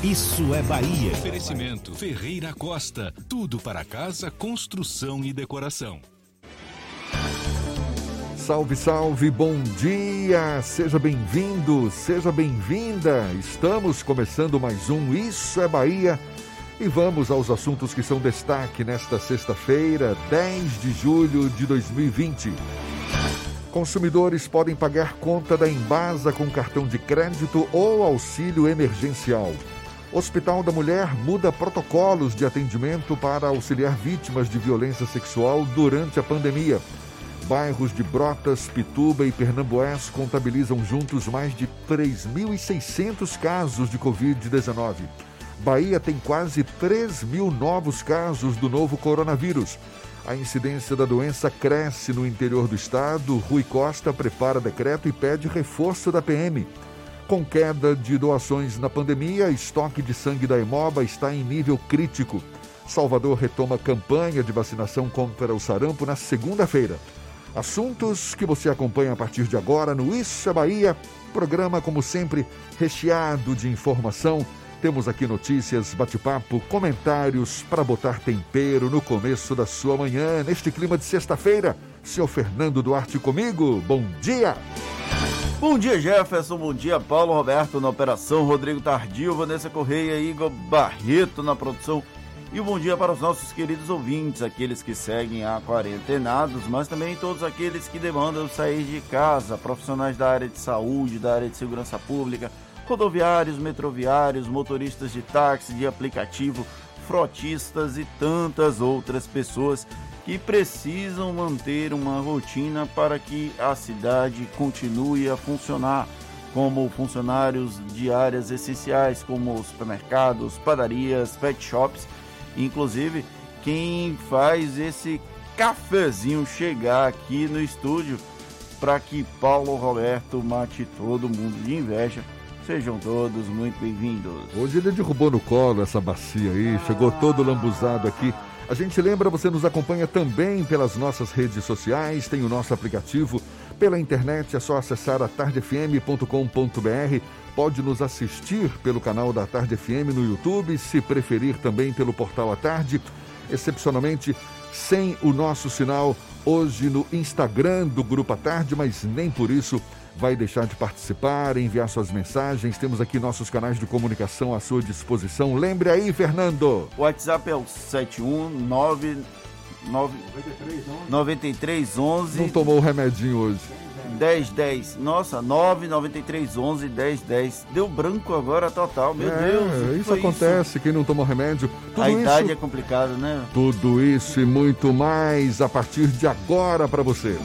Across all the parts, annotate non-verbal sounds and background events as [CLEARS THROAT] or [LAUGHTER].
Isso é Bahia. Oferecimento Ferreira Costa. Tudo para casa, construção e decoração. Salve, salve, bom dia! Seja bem-vindo, seja bem-vinda! Estamos começando mais um Isso é Bahia e vamos aos assuntos que são destaque nesta sexta-feira, 10 de julho de 2020. Consumidores podem pagar conta da Embasa com cartão de crédito ou auxílio emergencial. Hospital da Mulher muda protocolos de atendimento para auxiliar vítimas de violência sexual durante a pandemia. Bairros de Brotas, Pituba e Pernambués contabilizam juntos mais de 3.600 casos de Covid-19. Bahia tem quase 3 mil novos casos do novo coronavírus. A incidência da doença cresce no interior do estado. Rui Costa prepara decreto e pede reforço da PM. Com queda de doações na pandemia, estoque de sangue da Hemoba está em nível crítico. Salvador retoma campanha de vacinação contra o sarampo na segunda-feira. Assuntos que você acompanha a partir de agora no Isso é Bahia. Programa, como sempre, recheado de informação. Temos aqui notícias, bate-papo, comentários para botar tempero no começo da sua manhã, neste clima de sexta-feira. Senhor Fernando Duarte comigo, bom dia! Bom dia, Jefferson. Bom dia, Paulo Roberto na operação, Rodrigo Tardio, Vanessa Correia, Igor Barreto na produção. E um bom dia para os nossos queridos ouvintes, aqueles que seguem a quarentenados, mas também todos aqueles que demandam sair de casa, profissionais da área de saúde, da área de segurança pública, rodoviários, metroviários, motoristas de táxi, de aplicativo, frotistas e tantas outras pessoas que precisam manter uma rotina para que a cidade continue a funcionar, como funcionários de áreas essenciais, como supermercados, padarias, pet shops, inclusive quem faz esse cafezinho chegar aqui no estúdio para que Paulo Roberto mate todo mundo de inveja. Sejam todos muito bem-vindos. Hoje ele derrubou no colo essa bacia aí, ah. chegou todo lambuzado aqui. A gente lembra, você nos acompanha também pelas nossas redes sociais, tem o nosso aplicativo. Pela internet é só acessar a tardefm.com.br. Pode nos assistir pelo canal da Tarde FM no YouTube, se preferir também pelo portal A Tarde. Excepcionalmente, sem o nosso sinal hoje no Instagram do Grupo A Tarde, mas nem por isso vai deixar de participar, enviar suas mensagens. Temos aqui nossos canais de comunicação à sua disposição. Lembre aí, Fernando. O WhatsApp é o 719 9311. Não tomou o remedinho hoje. 1010. Nossa, 99311 1010. Deu branco agora total, meu é, Deus. Isso acontece, isso? quem não tomou remédio. Tudo a isso, idade é complicada, né? Tudo isso e muito mais a partir de agora para você.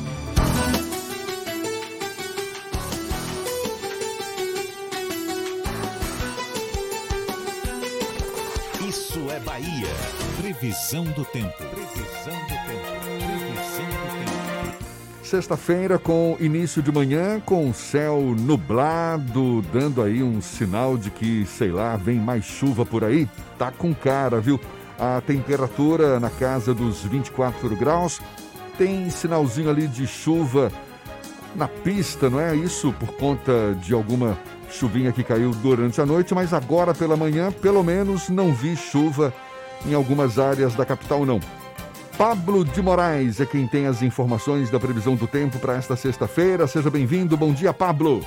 Previsão do tempo. Previsão do tempo. Previsão do tempo. Sexta-feira com início de manhã com céu nublado, dando aí um sinal de que, sei lá, vem mais chuva por aí. Tá com cara, viu? A temperatura na casa dos 24 graus. Tem sinalzinho ali de chuva na pista, não é? Isso por conta de alguma chuvinha que caiu durante a noite, mas agora pela manhã, pelo menos, não vi chuva em algumas áreas da capital, não. Pablo de Moraes é quem tem as informações da previsão do tempo para esta sexta-feira. Seja bem-vindo. Bom dia, Pablo.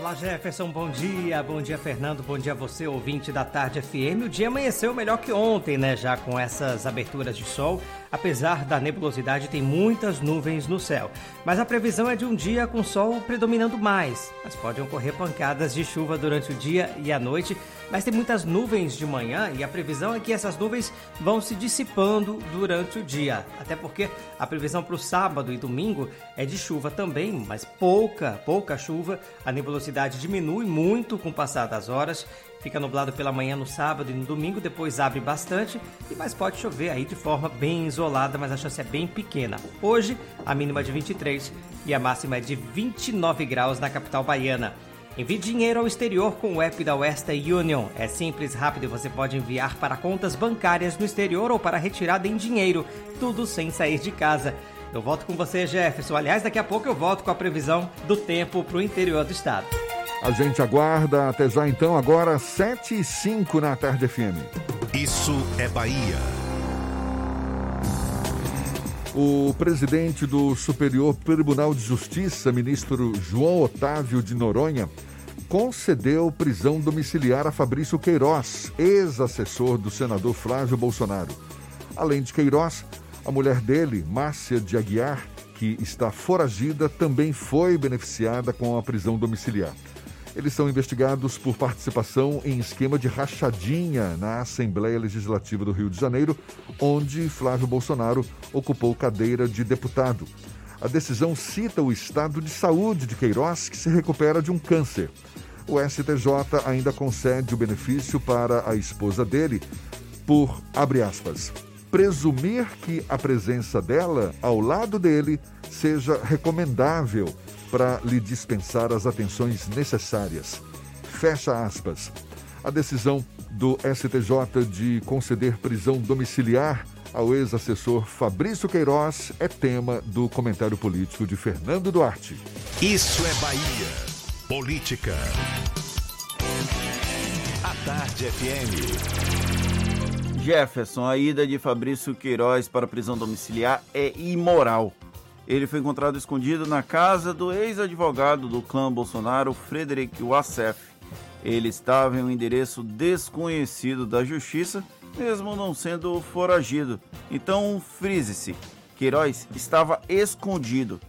Olá Jefferson, bom dia, bom dia Fernando, bom dia a você, ouvinte da Tarde FM. O dia amanheceu melhor que ontem, né? Já com essas aberturas de sol. Apesar da nebulosidade, tem muitas nuvens no céu. Mas a previsão é de um dia com sol predominando mais. Mas podem ocorrer pancadas de chuva durante o dia e a noite. Mas tem muitas nuvens de manhã e a previsão é que essas nuvens vão se dissipando durante o dia. Até porque a previsão para o sábado e domingo é de chuva também, mas pouca, pouca chuva. A nebulosidade diminui muito com o passar das horas Fica nublado pela manhã no sábado e no domingo, depois abre bastante, e mais pode chover aí de forma bem isolada, mas a chance é bem pequena. Hoje, a mínima é de 23 e a máxima é de 29 graus na capital baiana. Envie dinheiro ao exterior com o app da Western Union. É simples, rápido e você pode enviar para contas bancárias no exterior ou para retirada em dinheiro, tudo sem sair de casa. Eu volto com você, Jefferson. Aliás, daqui a pouco eu volto com a previsão do tempo para o interior do estado. A gente aguarda. Até já então, agora 7 e 5 na Tarde FM. Isso é Bahia. O presidente do Superior Tribunal de Justiça, ministro João Otávio de Noronha, concedeu prisão domiciliar a Fabrício Queiroz, ex-assessor do senador Flávio Bolsonaro. Além de Queiroz, a mulher dele, Márcia de Aguiar, que está foragida, também foi beneficiada com a prisão domiciliar. Eles são investigados por participação em esquema de rachadinha na Assembleia Legislativa do Rio de Janeiro, onde Flávio Bolsonaro ocupou cadeira de deputado. A decisão cita o estado de saúde de Queiroz, que se recupera de um câncer. O STJ ainda concede o benefício para a esposa dele por, abre aspas, presumir que a presença dela ao lado dele seja recomendável para lhe dispensar as atenções necessárias. Fecha aspas. A decisão do STJ de conceder prisão domiciliar ao ex-assessor Fabrício Queiroz é tema do comentário político de Fernando Duarte. Isso é Bahia. Política. A Tarde FM. Jefferson, a ida de Fabrício Queiroz para a prisão domiciliar é imoral. Ele foi encontrado escondido na casa do ex-advogado do clã Bolsonaro, Frederic Wassef. Ele estava em um endereço desconhecido da justiça, mesmo não sendo foragido. Então, frise-se: Queiroz estava escondido.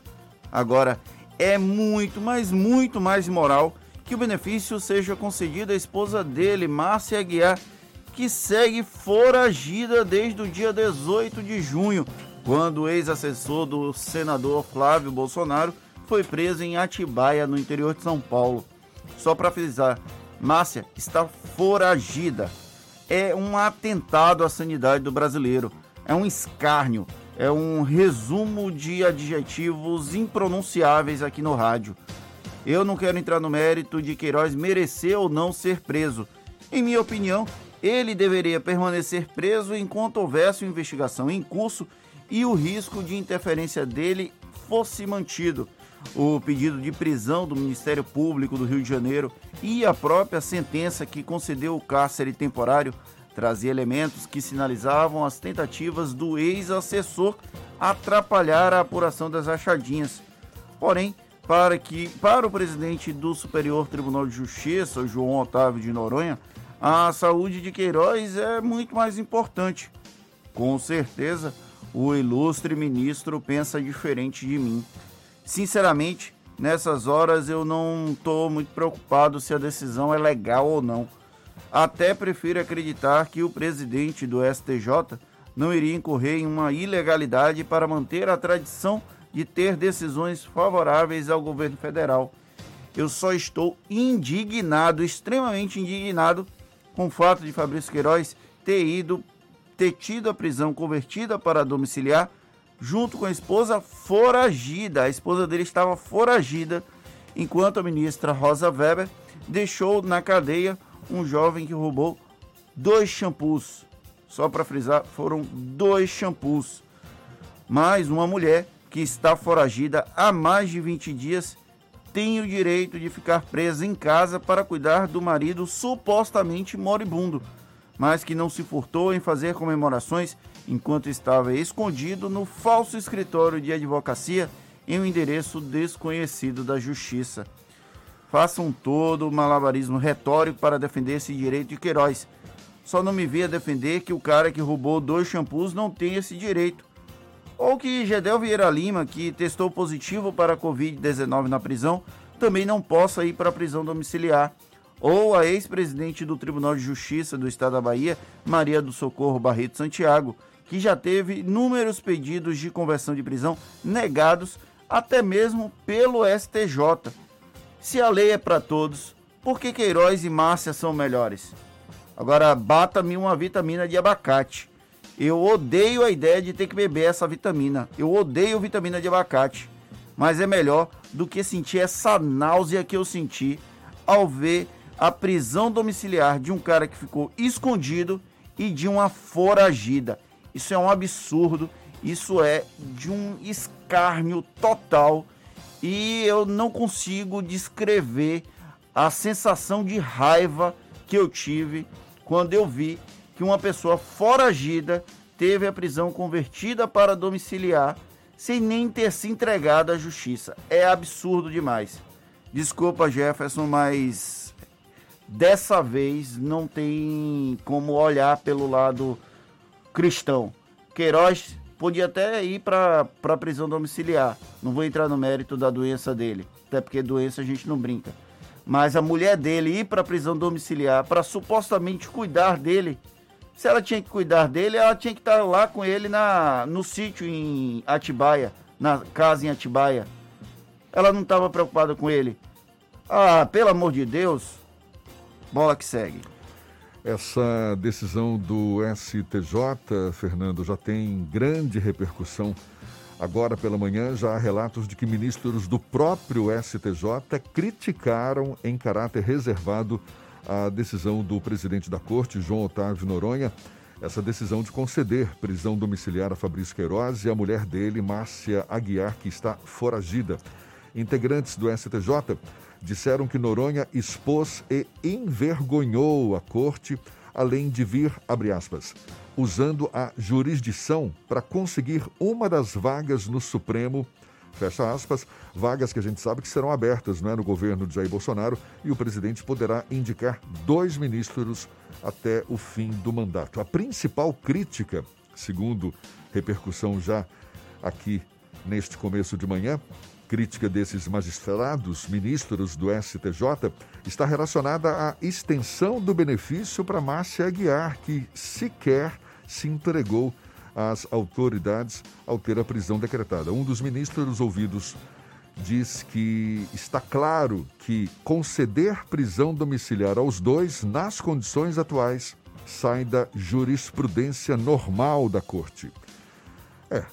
Agora, é muito, mas muito mais imoral que o benefício seja concedido à esposa dele, Márcia Aguiar, que segue foragida desde o dia 18 de junho, quando o ex-assessor do senador Flávio Bolsonaro foi preso em Atibaia, no interior de São Paulo. Só para frisar, Márcia está foragida. É um atentado à sanidade do brasileiro. É um escárnio. É um resumo de adjetivos impronunciáveis aqui no rádio. Eu não quero entrar no mérito de Queiroz merecer ou não ser preso. Em minha opinião, ele deveria permanecer preso enquanto houvesse uma investigação em curso e o risco de interferência dele fosse mantido. O pedido de prisão do Ministério Público do Rio de Janeiro e a própria sentença que concedeu o cárcere temporário trazia elementos que sinalizavam as tentativas do ex-assessor atrapalhar a apuração das achadinhas. Porém, para que para o presidente do Superior Tribunal de Justiça, João Otávio de Noronha, a saúde de Queiroz é muito mais importante. Com certeza, o ilustre ministro pensa diferente de mim. Sinceramente, nessas horas eu não estou muito preocupado se a decisão é legal ou não. Até prefiro acreditar que o presidente do STJ não iria incorrer em uma ilegalidade para manter a tradição de ter decisões favoráveis ao governo federal. Eu só estou indignado, extremamente indignado, com o fato de Fabrício Queiroz ter ido ter tido a prisão convertida para domiciliar junto com a esposa foragida. A esposa dele estava foragida enquanto a ministra Rosa Weber deixou na cadeia um jovem que roubou dois shampoos. Só para frisar, foram dois shampoos. Mais uma mulher que está foragida há mais de 20 dias tem o direito de ficar presa em casa para cuidar do marido supostamente moribundo mas que não se furtou em fazer comemorações enquanto estava escondido no falso escritório de advocacia em um endereço desconhecido da Justiça. Façam todo o malabarismo retórico para defender esse direito de Queiroz. Só não me venha defender que o cara que roubou dois shampoos não tem esse direito. Ou que Gedel Vieira Lima, que testou positivo para a Covid-19 na prisão, também não possa ir para a prisão domiciliar. Ou a ex-presidente do Tribunal de Justiça do Estado da Bahia, Maria do Socorro Barreto Santiago, que já teve inúmeros pedidos de conversão de prisão negados até mesmo pelo STJ. Se a lei é para todos, por que Queiroz e Márcia são melhores? Agora, bata-me uma vitamina de abacate. Eu odeio a ideia de ter que beber essa vitamina. Eu odeio vitamina de abacate. Mas é melhor do que sentir essa náusea que eu senti ao ver a prisão domiciliar de um cara que ficou escondido e de uma foragida. Isso é um absurdo. Isso é de um escárnio total e eu não consigo descrever a sensação de raiva que eu tive quando eu vi que uma pessoa foragida teve a prisão convertida para domiciliar sem nem ter se entregado à justiça. É absurdo demais. Desculpa, Jefferson, mas dessa vez não tem como olhar pelo lado cristão. Queiroz podia até ir para a prisão domiciliar. Não vou entrar no mérito da doença dele, até porque doença a gente não brinca. Mas a mulher dele ir para a prisão domiciliar para supostamente cuidar dele. Se ela tinha que cuidar dele, ela tinha que estar lá com ele na, no sítio em Atibaia, na casa em Atibaia. Ela não estava preocupada com ele. Ah, pelo amor de Deus, bola que segue. Essa decisão do STJ, Fernando, já tem grande repercussão. Agora pela manhã já há relatos de que ministros do próprio STJ criticaram em caráter reservado a decisão do presidente da corte, João Otávio Noronha, essa decisão de conceder prisão domiciliar a Fabrício Queiroz e a mulher dele, Márcia Aguiar, que está foragida. Integrantes do STJ disseram que Noronha expôs e envergonhou a corte, além de vir, abre aspas, usando a jurisdição para conseguir uma das vagas no Supremo, fecha aspas, vagas que a gente sabe que serão abertas não é, no governo de Jair Bolsonaro e o presidente poderá indicar dois ministros até o fim do mandato. A principal crítica, segundo repercussão já aqui neste começo de manhã, crítica desses magistrados, ministros do STJ, está relacionada à extensão do benefício para Márcia Aguiar, que sequer se entregou às autoridades ao ter a prisão decretada. Um dos ministros ouvidos diz que está claro que conceder prisão domiciliar aos dois, nas condições atuais, sai da jurisprudência normal da Corte. É,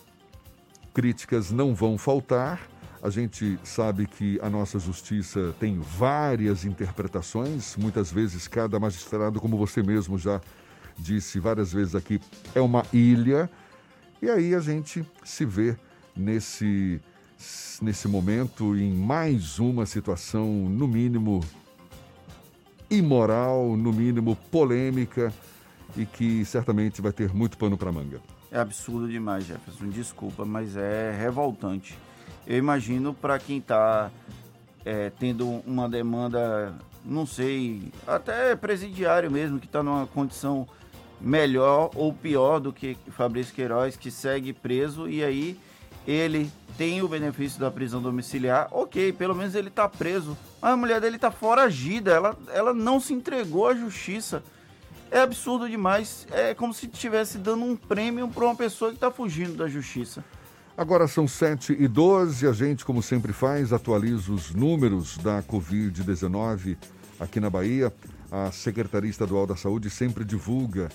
críticas não vão faltar a gente sabe que a nossa justiça tem várias interpretações, muitas vezes cada magistrado, como você mesmo já disse várias vezes aqui, é uma ilha. E aí a gente se vê nesse, nesse momento em mais uma situação, no mínimo imoral, no mínimo polêmica e que certamente vai ter muito pano para manga. É absurdo demais, Jefferson. Desculpa, mas é revoltante eu imagino para quem está é, tendo uma demanda, não sei, até presidiário mesmo, que está numa condição melhor ou pior do que Fabrício Queiroz, que segue preso e aí ele tem o benefício da prisão domiciliar, ok, pelo menos ele está preso, mas a mulher dele está foragida, ela, ela não se entregou à justiça. É absurdo demais, é como se estivesse dando um prêmio para uma pessoa que está fugindo da justiça. Agora são 7 e 12 a gente, como sempre faz, atualiza os números da Covid-19 aqui na Bahia. A Secretaria Estadual da Saúde sempre divulga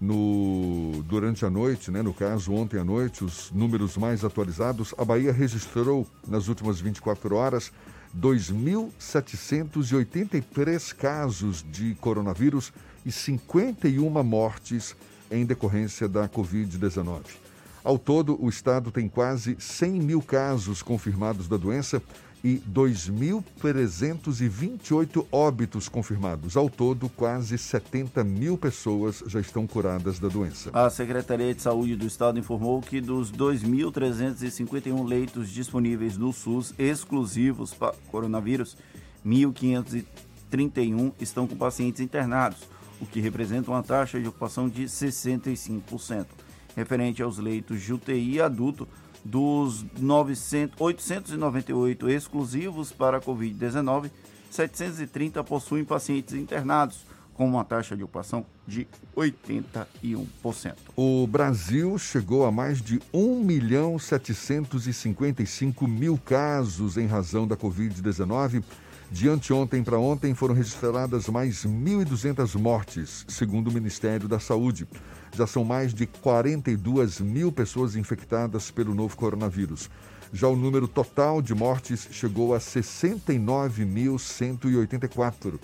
no, durante a noite, né, no caso ontem à noite, os números mais atualizados. A Bahia registrou nas últimas 24 horas 2.783 casos de coronavírus e 51 mortes em decorrência da Covid-19. Ao todo, o estado tem quase 100 mil casos confirmados da doença e 2.328 óbitos confirmados. Ao todo, quase 70 mil pessoas já estão curadas da doença. A Secretaria de Saúde do Estado informou que dos 2.351 leitos disponíveis no SUS exclusivos para coronavírus, 1.531 estão com pacientes internados, o que representa uma taxa de ocupação de 65%. Referente aos leitos de UTI adulto, dos 900, 898 exclusivos para a Covid-19, 730 possuem pacientes internados, com uma taxa de ocupação de 81%. O Brasil chegou a mais de 1 milhão 755 mil casos em razão da Covid-19. De anteontem para ontem foram registradas mais 1.200 mortes, segundo o Ministério da Saúde. Já são mais de 42 mil pessoas infectadas pelo novo coronavírus. Já o número total de mortes chegou a 69.184.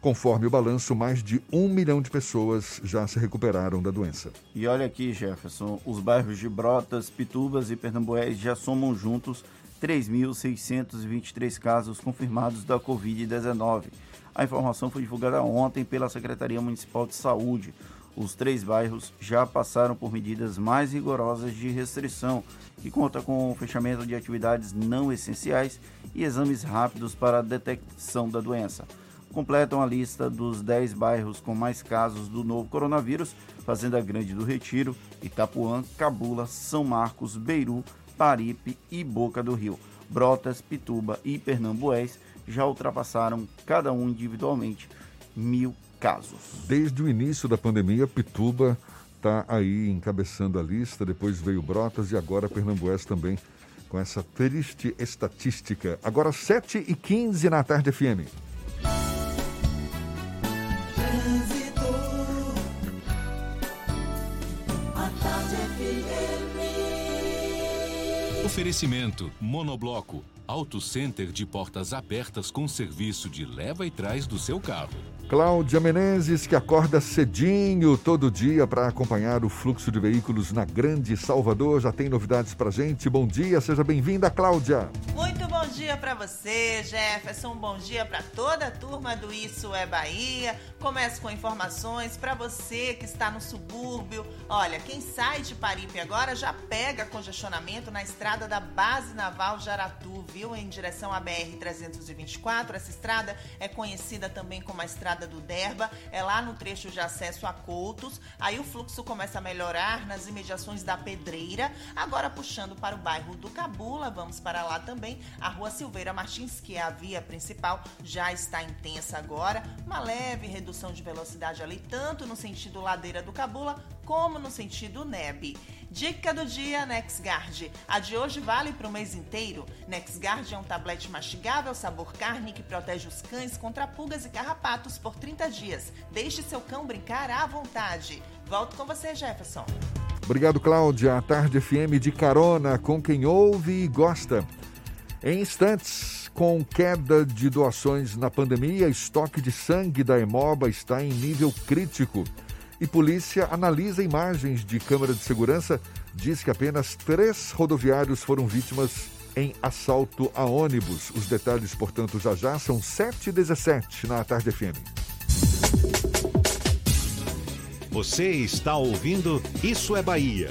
Conforme o balanço, mais de um milhão de pessoas já se recuperaram da doença. E olha aqui, Jefferson, os bairros de Brotas, Pitubas e Pernambués já somam juntos 3.623 casos confirmados da Covid-19. A informação foi divulgada ontem pela Secretaria Municipal de Saúde. Os três bairros já passaram por medidas mais rigorosas de restrição, que conta com o fechamento de atividades não essenciais e exames rápidos para a detecção da doença completam a lista dos 10 bairros com mais casos do novo coronavírus: Fazenda Grande do Retiro, Itapuã, Cabula, São Marcos, Beiru, Paripe e Boca do Rio. Brotas, Pituba e Pernambués já ultrapassaram, cada um individualmente, mil casos. Desde o início da pandemia, Pituba está aí encabeçando a lista, depois veio Brotas e agora Pernambués também com essa triste estatística. Agora 7 e 15 na tarde FM. Oferecimento Monobloco, Auto Center de portas abertas com serviço de leva e trás do seu carro. Cláudia Menezes, que acorda cedinho todo dia para acompanhar o fluxo de veículos na Grande Salvador, já tem novidades para gente. Bom dia, seja bem-vinda, Cláudia. Muito bom dia para você, Jefferson. Bom dia para toda a turma do Isso é Bahia. Começo com informações para você que está no subúrbio. Olha, quem sai de Paripe agora já pega congestionamento na estrada da Base Naval de Aratu, viu? Em direção à BR-324. Essa estrada é conhecida também como a estrada do Derba, é lá no trecho de acesso a Coutos. Aí o fluxo começa a melhorar nas imediações da Pedreira. Agora puxando para o bairro do Cabula, vamos para lá também. A Rua Silveira Martins, que é a via principal, já está intensa agora. Uma leve redução de velocidade ali, tanto no sentido ladeira do Cabula como no sentido NEB. Dica do dia NexGuard. A de hoje vale para o mês inteiro. NexGuard é um tablete mastigável sabor carne que protege os cães contra pulgas e carrapatos por 30 dias. Deixe seu cão brincar à vontade. Volto com você, Jefferson. Obrigado, Cláudia. A Tarde FM de carona com quem ouve e gosta. Em instantes, com queda de doações na pandemia, estoque de sangue da Hemoba está em nível crítico. E polícia analisa imagens de câmera de segurança, diz que apenas três rodoviários foram vítimas em assalto a ônibus. Os detalhes, portanto, já já são 7h17 na Tarde FM. Você está ouvindo Isso é Bahia.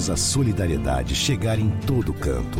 a solidariedade chegar em todo canto.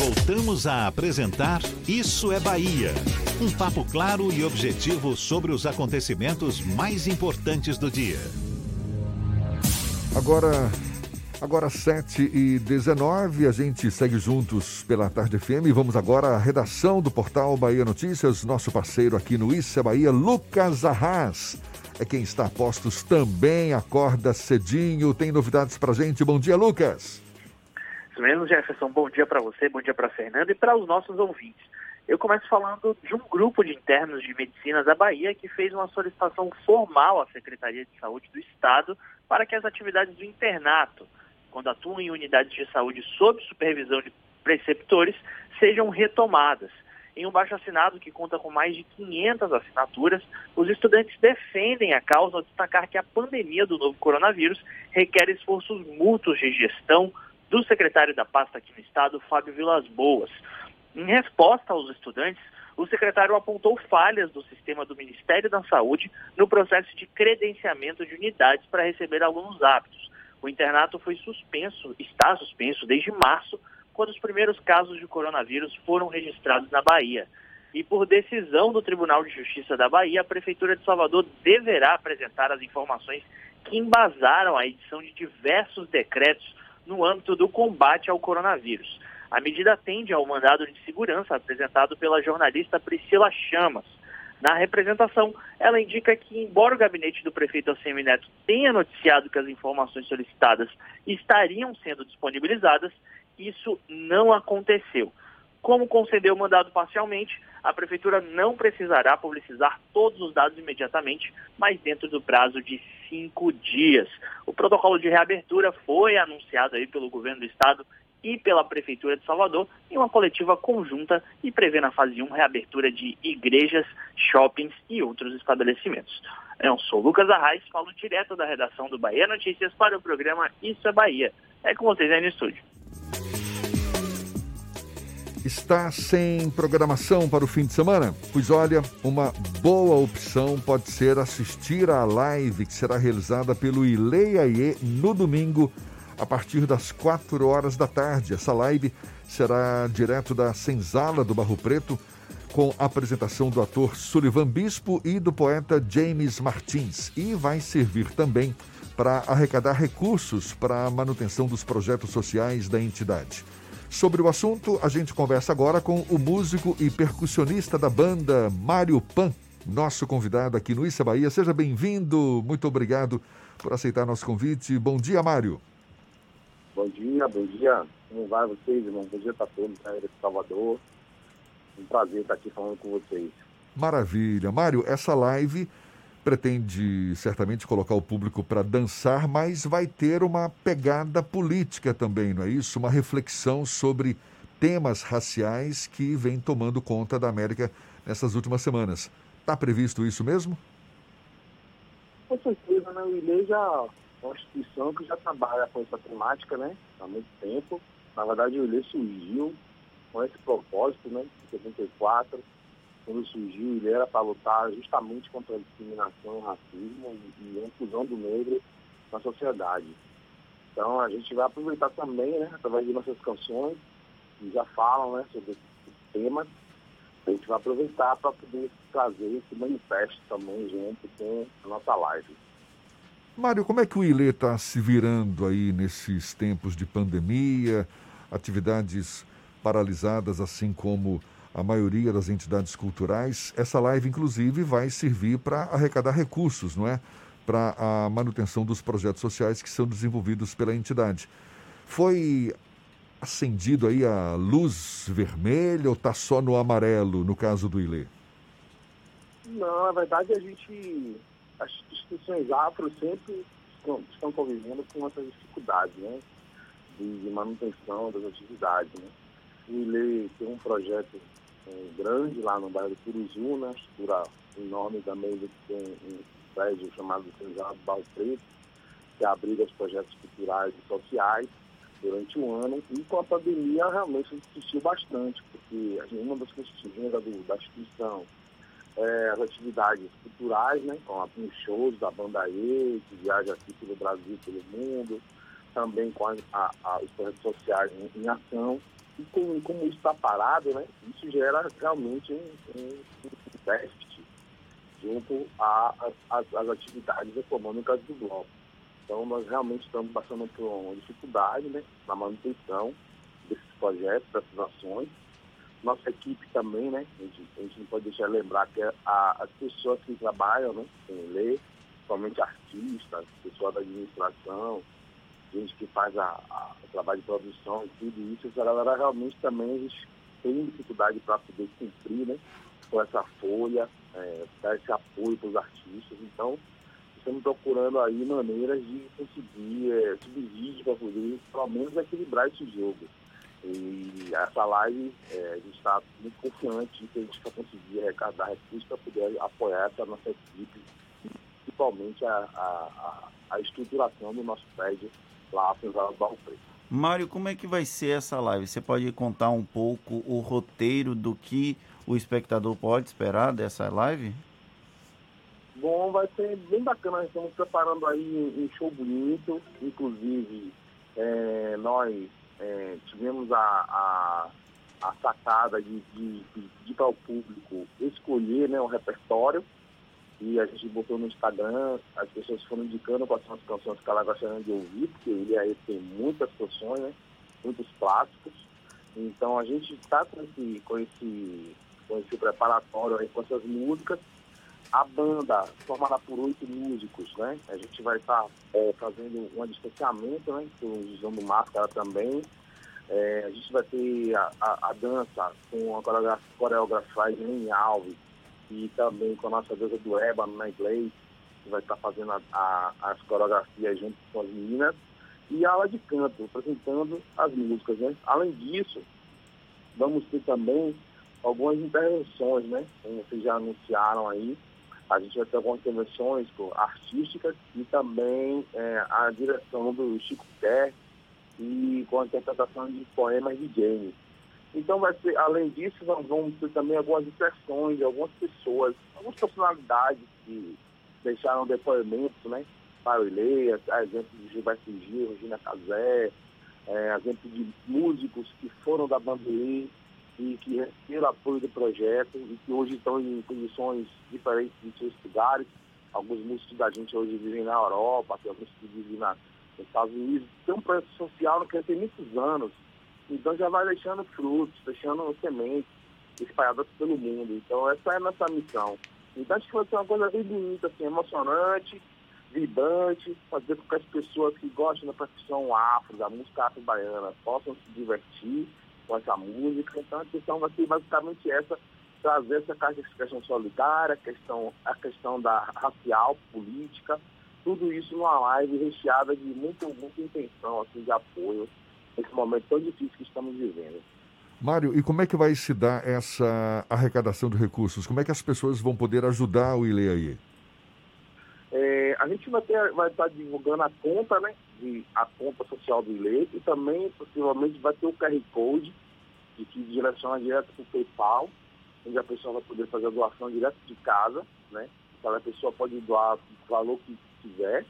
Voltamos a apresentar Isso é Bahia. Um papo claro e objetivo sobre os acontecimentos mais importantes do dia. Agora, agora 7 e 19 a gente segue juntos pela Tarde FM e vamos agora à redação do portal Bahia Notícias, nosso parceiro aqui no Isso é Bahia, Lucas Arras. É quem está a postos também, acorda cedinho, tem novidades pra gente. Bom dia, Lucas. Isso mesmo, Jefferson. Bom dia para você, bom dia para Fernanda e para os nossos ouvintes. Eu começo falando de um grupo de internos de medicina da Bahia que fez uma solicitação formal à Secretaria de Saúde do Estado para que as atividades do internato, quando atuam em unidades de saúde sob supervisão de preceptores, sejam retomadas. Em um baixo assinado que conta com mais de 500 assinaturas, os estudantes defendem a causa ao destacar que a pandemia do novo coronavírus requer esforços mútuos de gestão do secretário da pasta aqui no estado, Fábio Vilas Boas. Em resposta aos estudantes, o secretário apontou falhas do sistema do Ministério da Saúde no processo de credenciamento de unidades para receber alunos aptos. O internato foi suspenso, está suspenso desde março, quando os primeiros casos de coronavírus foram registrados na Bahia. E por decisão do Tribunal de Justiça da Bahia, a Prefeitura de Salvador deverá apresentar as informações que embasaram a edição de diversos decretos no âmbito do combate ao coronavírus. A medida atende ao mandado de segurança apresentado pela jornalista Priscila Chamas. Na representação, ela indica que, embora o gabinete do prefeito Alcemi Neto tenha noticiado que as informações solicitadas estariam sendo disponibilizadas, isso não aconteceu. Como concedeu o mandado parcialmente, a Prefeitura não precisará publicizar todos os dados imediatamente, mas dentro do prazo de cinco dias. O protocolo de reabertura foi anunciado aí pelo governo do Estado e pela Prefeitura de Salvador em uma coletiva conjunta e prevê na fase 1 reabertura de igrejas, shoppings e outros estabelecimentos. Eu sou Lucas Arraes, falo direto da redação do Bahia Notícias para o programa Isso é Bahia. É com vocês aí no estúdio. Está sem programação para o fim de semana? Pois olha, uma boa opção pode ser assistir à live que será realizada pelo Ileiaê no domingo, a partir das 4 horas da tarde. Essa live será direto da Senzala do Barro Preto, com a apresentação do ator Sullivan Bispo e do poeta James Martins. E vai servir também para arrecadar recursos para a manutenção dos projetos sociais da entidade. Sobre o assunto, a gente conversa agora com o músico e percussionista da banda Mário Pan, nosso convidado aqui no Issa Bahia. Seja bem-vindo, muito obrigado por aceitar nosso convite. Bom dia, Mário. Bom dia, bom dia. Como vai vocês, irmão? Bom dia para todos, né, de Salvador. Um prazer estar aqui falando com vocês. Maravilha. Mário, essa live pretende certamente colocar o público para dançar, mas vai ter uma pegada política também, não é isso? Uma reflexão sobre temas raciais que vem tomando conta da América nessas últimas semanas. Está previsto isso mesmo? Com certeza, né? O ILE já é uma instituição que já trabalha com essa temática, né? Há muito tempo. Na verdade, o ILE surgiu com esse propósito, né? Em 74 quando surgiu, ele era para lutar justamente contra a discriminação, racismo e a inclusão do negro na sociedade. Então a gente vai aproveitar também, né, através de nossas canções, que já falam né, sobre esse tema, a gente vai aproveitar para poder trazer esse manifesto também junto com a nossa live. Mário, como é que o Ilê está se virando aí nesses tempos de pandemia, atividades paralisadas, assim como a maioria das entidades culturais? Essa live, inclusive, vai servir para arrecadar recursos, não é? Para a manutenção dos projetos sociais que são desenvolvidos pela entidade. Foi acendido aí a luz vermelha ou está só no amarelo, no caso do Ilê? Não, na verdade a gente, as instituições afro sempre estão, estão convivendo com essas dificuldades, né? De, de manutenção das atividades, né? Ilê tem um projeto é, grande lá no bairro do Curuzu, né? Estrutura enorme também, que tem um prédio chamado Senzado Barro Preto, que abriga os projetos culturais e sociais durante o ano. E com a pandemia, realmente, assistiu bastante, porque uma das questões da, da instituição é, as atividades culturais, né, com os shows da Banda E, que viaja aqui pelo Brasil e pelo mundo, também com a, a, a, os projetos sociais em, em ação. E como, como isso está parado, né, isso gera realmente um, um, um déficit junto às atividades econômicas do bloco. Então, nós realmente estamos passando por uma dificuldade né, na manutenção desses projetos, dessas ações. Nossa equipe também, né? A gente, a gente não pode deixar de lembrar que a, as pessoas que trabalham né, com lei, somente artistas, pessoal da administração, gente que faz a, a, o trabalho de produção e tudo isso, essa galera realmente também têm dificuldade para poder cumprir né, com essa folha, é, dar esse apoio para os artistas. Então, estamos procurando aí maneiras de conseguir é, subsídios para poder, pelo menos, equilibrar esse jogo. E essa live, é, a gente está muito confiante que a gente vai conseguir arrecadar recursos para poder apoiar essa nossa equipe, principalmente a, a, a estruturação do nosso prédio lá. Mário, como é que vai ser essa live? Você pode contar um pouco o roteiro do que o espectador pode esperar dessa live? Bom, vai ser bem bacana. Estamos preparando aí um show bonito. Inclusive, é, nós é, tivemos a, a, a, sacada de, de, de pedir para o público escolher né, o repertório. E a gente botou no Instagram, as pessoas foram indicando quais são as canções que elas gostariam de ouvir, porque ele aí tem muitas canções, né, muitos clássicos. Então a gente está com esse, com, esse, com esse preparatório aí, com essas músicas a banda, formada por oito músicos, né? A gente vai estar tá, é, fazendo um distanciamento, né? Usando máscara também. É, a gente vai ter a, a, a dança com a coreografia em Alves e também com a nossa deusa do Ébano na inglês, que vai estar fazendo a, as coreografias junto com as meninas. E a aula de canto, apresentando as músicas, né? Além disso, vamos ter também algumas intervenções, né? Como vocês já anunciaram aí, a gente vai ter algumas intervenções artísticas e também é, a direção do Chico Pé e com a interpretação de poemas de James. Então, vai ser, além disso, nós vamos ter também algumas impressões de algumas pessoas, algumas personalidades que deixaram depoimentos, né? Para o Ileias, exemplo de Gilberto Gil, Regina Casé, é, exemplo de músicos que foram da Bandeira e que receberam apoio do projeto e que hoje estão em condições diferentes de seus lugares. Alguns músicos da gente hoje vivem na Europa, tem alguns que vivem na, nos Estados Unidos. Tem um projeto social que tem muitos anos, então já vai deixando frutos, deixando sementes espalhadas pelo mundo. Então essa é a nossa missão. Então acho que vai ser uma coisa bem bonita, assim, emocionante, vibrante, fazer com que as pessoas que gostam da profissão afro, da música afro-baiana, possam se divertir com essa música. Então a questão vai ser basicamente essa, trazer essa questão solidária, a questão, a questão da racial, política, tudo isso numa live recheada de muito, muita intenção, assim, de apoio nesse momento tão difícil que estamos vivendo. Mário, e como é que vai se dar essa arrecadação de recursos? Como é que as pessoas vão poder ajudar o ILE aí? É, a gente vai, ter, vai estar divulgando a conta, né? De, a conta social do ILE e também, possivelmente, vai ter o QR Code de que direciona direto para o PayPal, onde a pessoa vai poder fazer a doação direto de casa, né? Cada pessoa pode doar o valor que quiser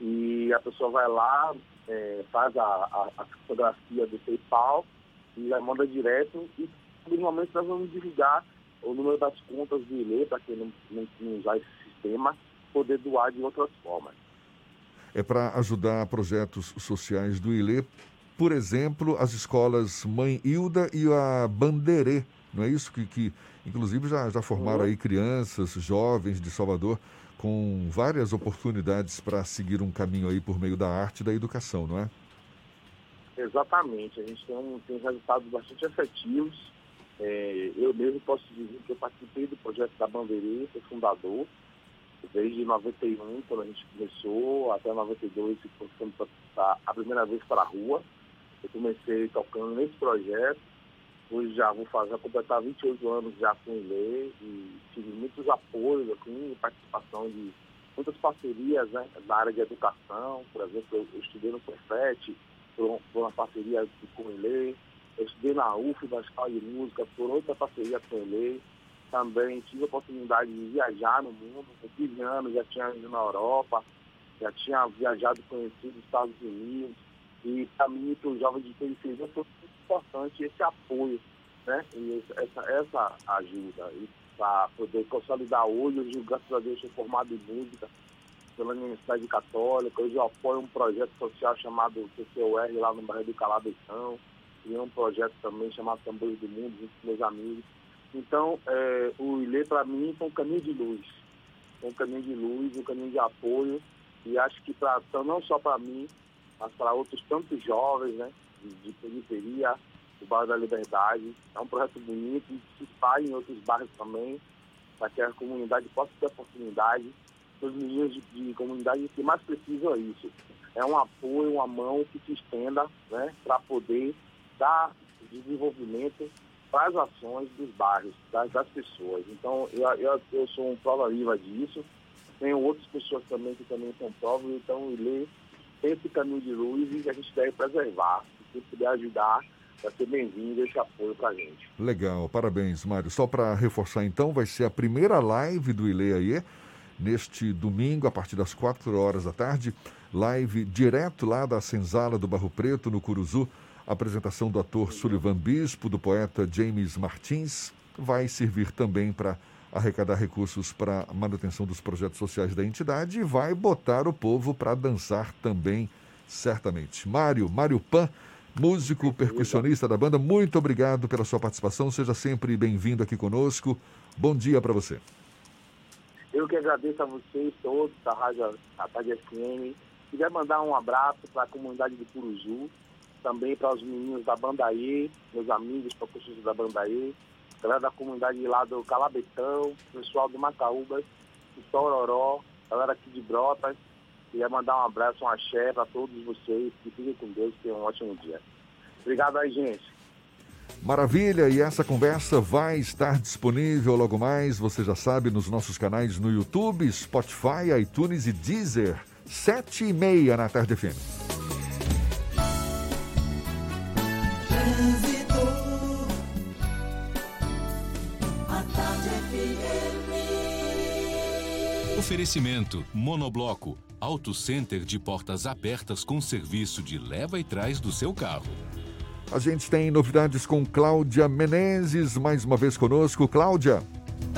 e a pessoa vai lá, é, faz a, a, a, fotografia do PayPal e já manda direto e normalmente nós vamos divulgar o número das contas do ILE para quem não, não, não usar esse sistema, poder doar de outras formas. é para ajudar projetos sociais do ILE, por exemplo, as escolas Mãe Hilda e a Banderê, não é isso? Que, que inclusive já, já formaram aí crianças, jovens de Salvador com várias oportunidades para seguir um caminho aí por meio da arte e da educação, não é? Exatamente, a gente tem, um, tem resultados bastante efetivos. É, eu mesmo posso dizer que eu participei do projeto da Bandeirê, sou fundador, desde 91, quando a gente começou, até 92, começamos a primeira vez para a rua. Eu comecei tocando nesse projeto, hoje já vou fazer, completar 28 anos já com o ILE e tive muitos apoios, assim, participação de muitas parcerias né, na área de educação, por exemplo, eu, eu estudei no Cefet, por, por uma parceria com o ILE, eu estudei na UF, na Escola de Música, por outra parceria com o ILE, também tive a oportunidade de viajar no mundo, com 15 anos já tinha ido na Europa, já tinha viajado conhecido os Estados Unidos, e para mim, para os jovens de periferia, foi muito importante esse apoio, né? E essa, essa ajuda. Para poder consolidar hoje, hoje, graças a Deus, sou formado em música pela Universidade Católica. Hoje eu apoio um projeto social chamado CCOR lá no bairro do Calabetão. E um projeto também chamado Tambores do Mundo, junto com meus amigos. Então, é, o ILE, para mim, foi um caminho de luz. Um caminho de luz, um caminho de apoio. E acho que pra, não só para mim, mas para outros tantos jovens, né, de, de periferia, do bairro da Liberdade. É um projeto bonito e se espalha em outros bairros também, para que a comunidade possa ter oportunidade. Os meninos de, de comunidade que mais precisam é isso. É um apoio, uma mão que se estenda, né, para poder dar desenvolvimento para as ações dos bairros, das, das pessoas. Então, eu, eu, eu sou um prova viva disso. Tenho outras pessoas também que também são provas, então o ILE esse caminho de luz e a gente deve preservar. Se puder ajudar, vai ser bem-vindo esse apoio para a gente. Legal, parabéns, Mário. Só para reforçar então, vai ser a primeira live do Ile aí, neste domingo, a partir das 4 horas da tarde. Live direto lá da Senzala do Barro Preto, no Curuzu. Apresentação do ator Sullivan Bispo, do poeta James Martins. Vai servir também para arrecadar recursos para a manutenção dos projetos sociais da entidade e vai botar o povo para dançar também, certamente. Mário, Mário Pan, músico, percussionista da banda, muito obrigado pela sua participação. Seja sempre bem-vindo aqui conosco. Bom dia para você. Eu que agradeço a vocês todos da Rádio, da Rádio FM. Queria mandar um abraço para a comunidade de Curuzu, também para os meninos da Bandaê, meus amigos percussistas da Bandaê, galera da comunidade lá do Calabetão, pessoal do Macaúbas, de Tororó, galera aqui de Brotas. Queria mandar um abraço, um axé para todos vocês. Que fiquem com Deus, tenham um ótimo dia. Obrigado aí, gente. Maravilha, e essa conversa vai estar disponível logo mais, você já sabe, nos nossos canais no YouTube, Spotify, iTunes e Deezer. Sete e meia na Tarde FM. Oferecimento Monobloco, Auto Center de portas abertas com serviço de leva e trás do seu carro. A gente tem novidades com Cláudia Menezes, mais uma vez conosco. Cláudia.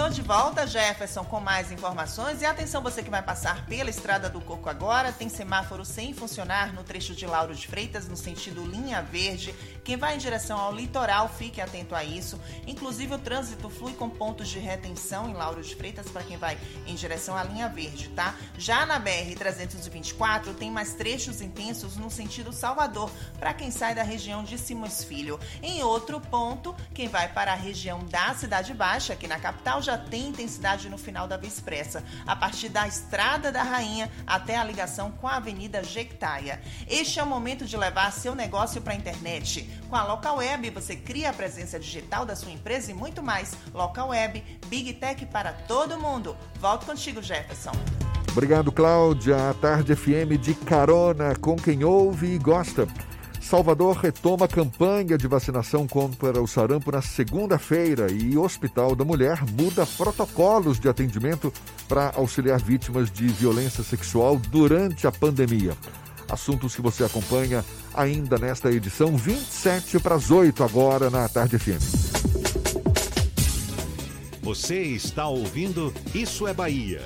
Tô de volta, Jefferson, com mais informações. E atenção, você que vai passar pela Estrada do Coco agora, tem semáforo sem funcionar no trecho de Lauro de Freitas, no sentido linha verde. Quem vai em direção ao litoral, fique atento a isso. Inclusive, o trânsito flui com pontos de retenção em Lauro de Freitas para quem vai em direção à linha verde, tá? Já na BR-324, tem mais trechos intensos no sentido Salvador, para quem sai da região de Simões Filho. Em outro ponto, quem vai para a região da Cidade Baixa, aqui na capital, já tem intensidade no final da Via Expressa, a partir da Estrada da Rainha até a ligação com a Avenida Jequitaia. Este é o momento de levar seu negócio para a internet. Com a Local Web, você cria a presença digital da sua empresa e muito mais. Local Web, Big Tech para todo mundo. Volto contigo, Jefferson. Obrigado, Cláudia. A Tarde FM de carona com quem ouve e gosta. Salvador retoma a campanha de vacinação contra o sarampo na segunda-feira e Hospital da Mulher muda protocolos de atendimento para auxiliar vítimas de violência sexual durante a pandemia. Assuntos que você acompanha ainda nesta edição 27 para as 8 agora na Tarde FM. Você está ouvindo Isso é Bahia.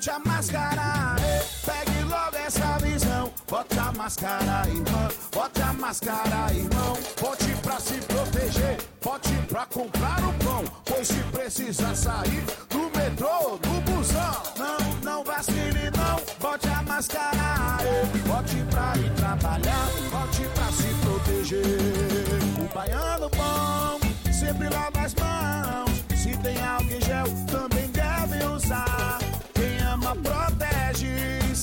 Bote a máscara, eh. pegue logo essa visão. Bote a máscara, irmã, bote a máscara, irmão. Bote pra se proteger, bote pra comprar o pão. Pois se precisar sair do metrô, do busão, não, não vacile não. Bote a máscara, eh. bote pra ir trabalhar, bote pra se proteger. O baiano bom sempre lava as mãos. Se tem em gel,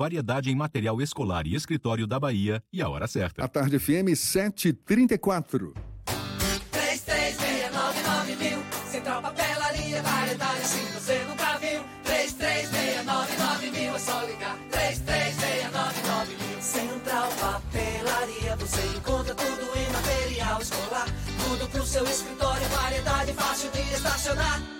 variedade em material escolar e escritório da Bahia e a hora certa. A tarde FM 734. 3369 mil. Central Papelaria, variedade assim você nunca viu. 3369 mil, é só ligar. 3369 mil. Central Papelaria, você encontra tudo em material escolar. Tudo pro seu escritório, variedade fácil de estacionar.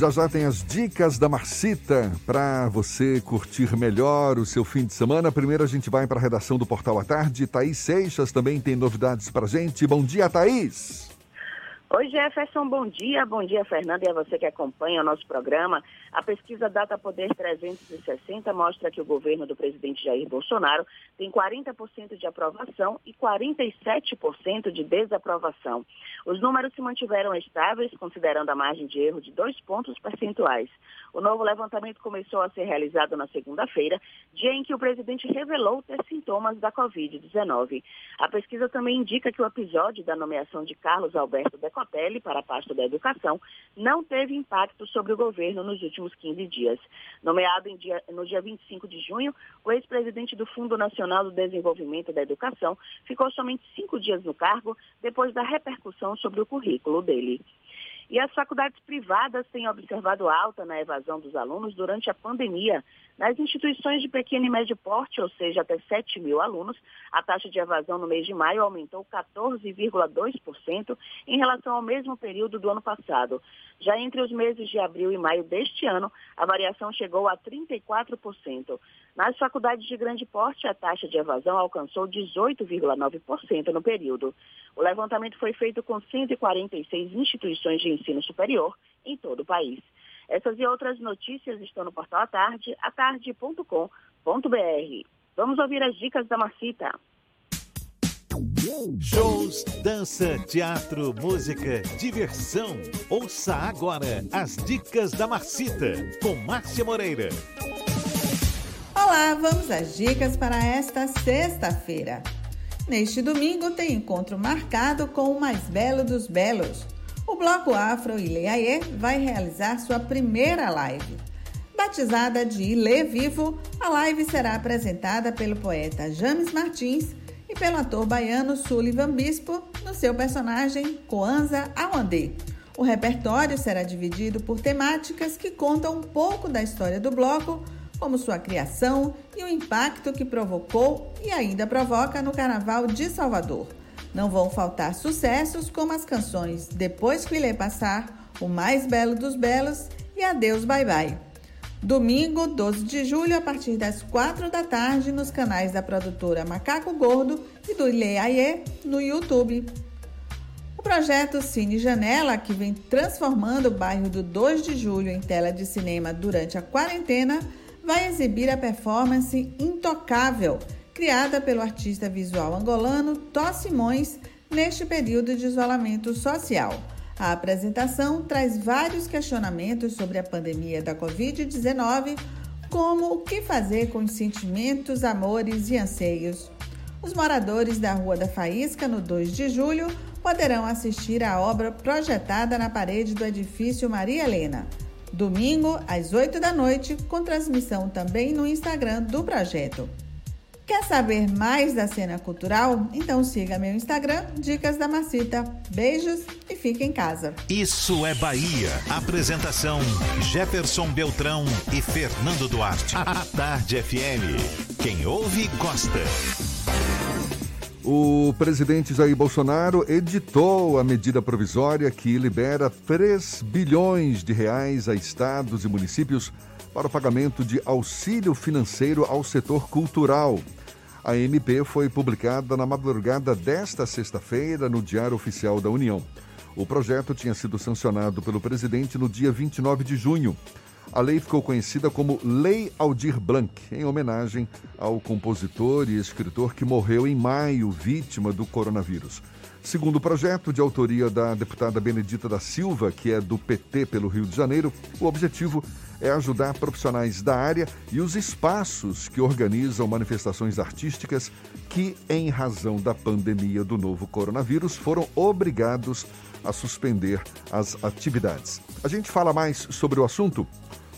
Já já tem as dicas da Marcita para você curtir melhor o seu fim de semana. Primeiro a gente vai para a redação do Portal à Tarde. Thaís Seixas também tem novidades para gente. Bom dia, Thaís! Oi, Jefferson, bom dia. Bom dia, Fernanda, e a você que acompanha o nosso programa. A pesquisa Data Poder 360 mostra que o governo do presidente Jair Bolsonaro tem 40% de aprovação e 47% de desaprovação. Os números se mantiveram estáveis, considerando a margem de erro de dois pontos percentuais. O novo levantamento começou a ser realizado na segunda-feira, dia em que o presidente revelou ter sintomas da Covid-19. A pesquisa também indica que o episódio da nomeação de Carlos Alberto Decotelli para a pasta da educação não teve impacto sobre o governo nos últimos 15 dias. Nomeado dia, no dia 25 de junho, o ex-presidente do Fundo Nacional do Desenvolvimento da Educação ficou somente cinco dias no cargo depois da repercussão sobre o currículo dele. E as faculdades privadas têm observado alta na evasão dos alunos durante a pandemia. Nas instituições de pequeno e médio porte, ou seja, até 7 mil alunos, a taxa de evasão no mês de maio aumentou 14,2% em relação ao mesmo período do ano passado. Já entre os meses de abril e maio deste ano, a variação chegou a 34%. Nas faculdades de grande porte, a taxa de evasão alcançou 18,9% no período. O levantamento foi feito com 146 instituições de ensino superior em todo o país. Essas e outras notícias estão no portal à tarde, atarde.com.br. Vamos ouvir as dicas da Marcita. Shows, dança, teatro, música, diversão. Ouça agora as dicas da Marcita com Márcia Moreira. Olá, vamos às dicas para esta sexta-feira. Neste domingo tem encontro marcado com o mais belo dos belos. O Bloco Afro Ileaê vai realizar sua primeira live. Batizada de Ilê Vivo, a live será apresentada pelo poeta James Martins e pelo ator baiano Sullivan Bispo no seu personagem Coanza Awandê. O repertório será dividido por temáticas que contam um pouco da história do bloco, como sua criação e o impacto que provocou e ainda provoca no Carnaval de Salvador. Não vão faltar sucessos como as canções Depois que Ilê Passar, O Mais Belo dos Belos e Adeus Bye Bye. Domingo, 12 de julho, a partir das 4 da tarde, nos canais da produtora Macaco Gordo e do Ilê Aie no YouTube. O projeto Cine Janela, que vem transformando o bairro do 2 de julho em tela de cinema durante a quarentena, vai exibir a performance Intocável, criada pelo artista visual angolano Tó Simões neste período de isolamento social. A apresentação traz vários questionamentos sobre a pandemia da Covid-19, como o que fazer com os sentimentos, amores e anseios. Os moradores da Rua da Faísca, no 2 de julho, poderão assistir à obra projetada na parede do edifício Maria Helena. Domingo, às 8 da noite, com transmissão também no Instagram do projeto. Quer saber mais da cena cultural? Então siga meu Instagram, Dicas da Macita. Beijos e fique em casa. Isso é Bahia. Apresentação: Jefferson Beltrão e Fernando Duarte. A Tarde FM. Quem ouve, gosta. O presidente Jair Bolsonaro editou a medida provisória que libera 3 bilhões de reais a estados e municípios para o pagamento de auxílio financeiro ao setor cultural. A MP foi publicada na madrugada desta sexta-feira no Diário Oficial da União. O projeto tinha sido sancionado pelo presidente no dia 29 de junho. A lei ficou conhecida como Lei Aldir Blanc, em homenagem ao compositor e escritor que morreu em maio, vítima do coronavírus. Segundo o projeto, de autoria da deputada Benedita da Silva, que é do PT pelo Rio de Janeiro, o objetivo é ajudar profissionais da área e os espaços que organizam manifestações artísticas que, em razão da pandemia do novo coronavírus, foram obrigados a suspender as atividades. A gente fala mais sobre o assunto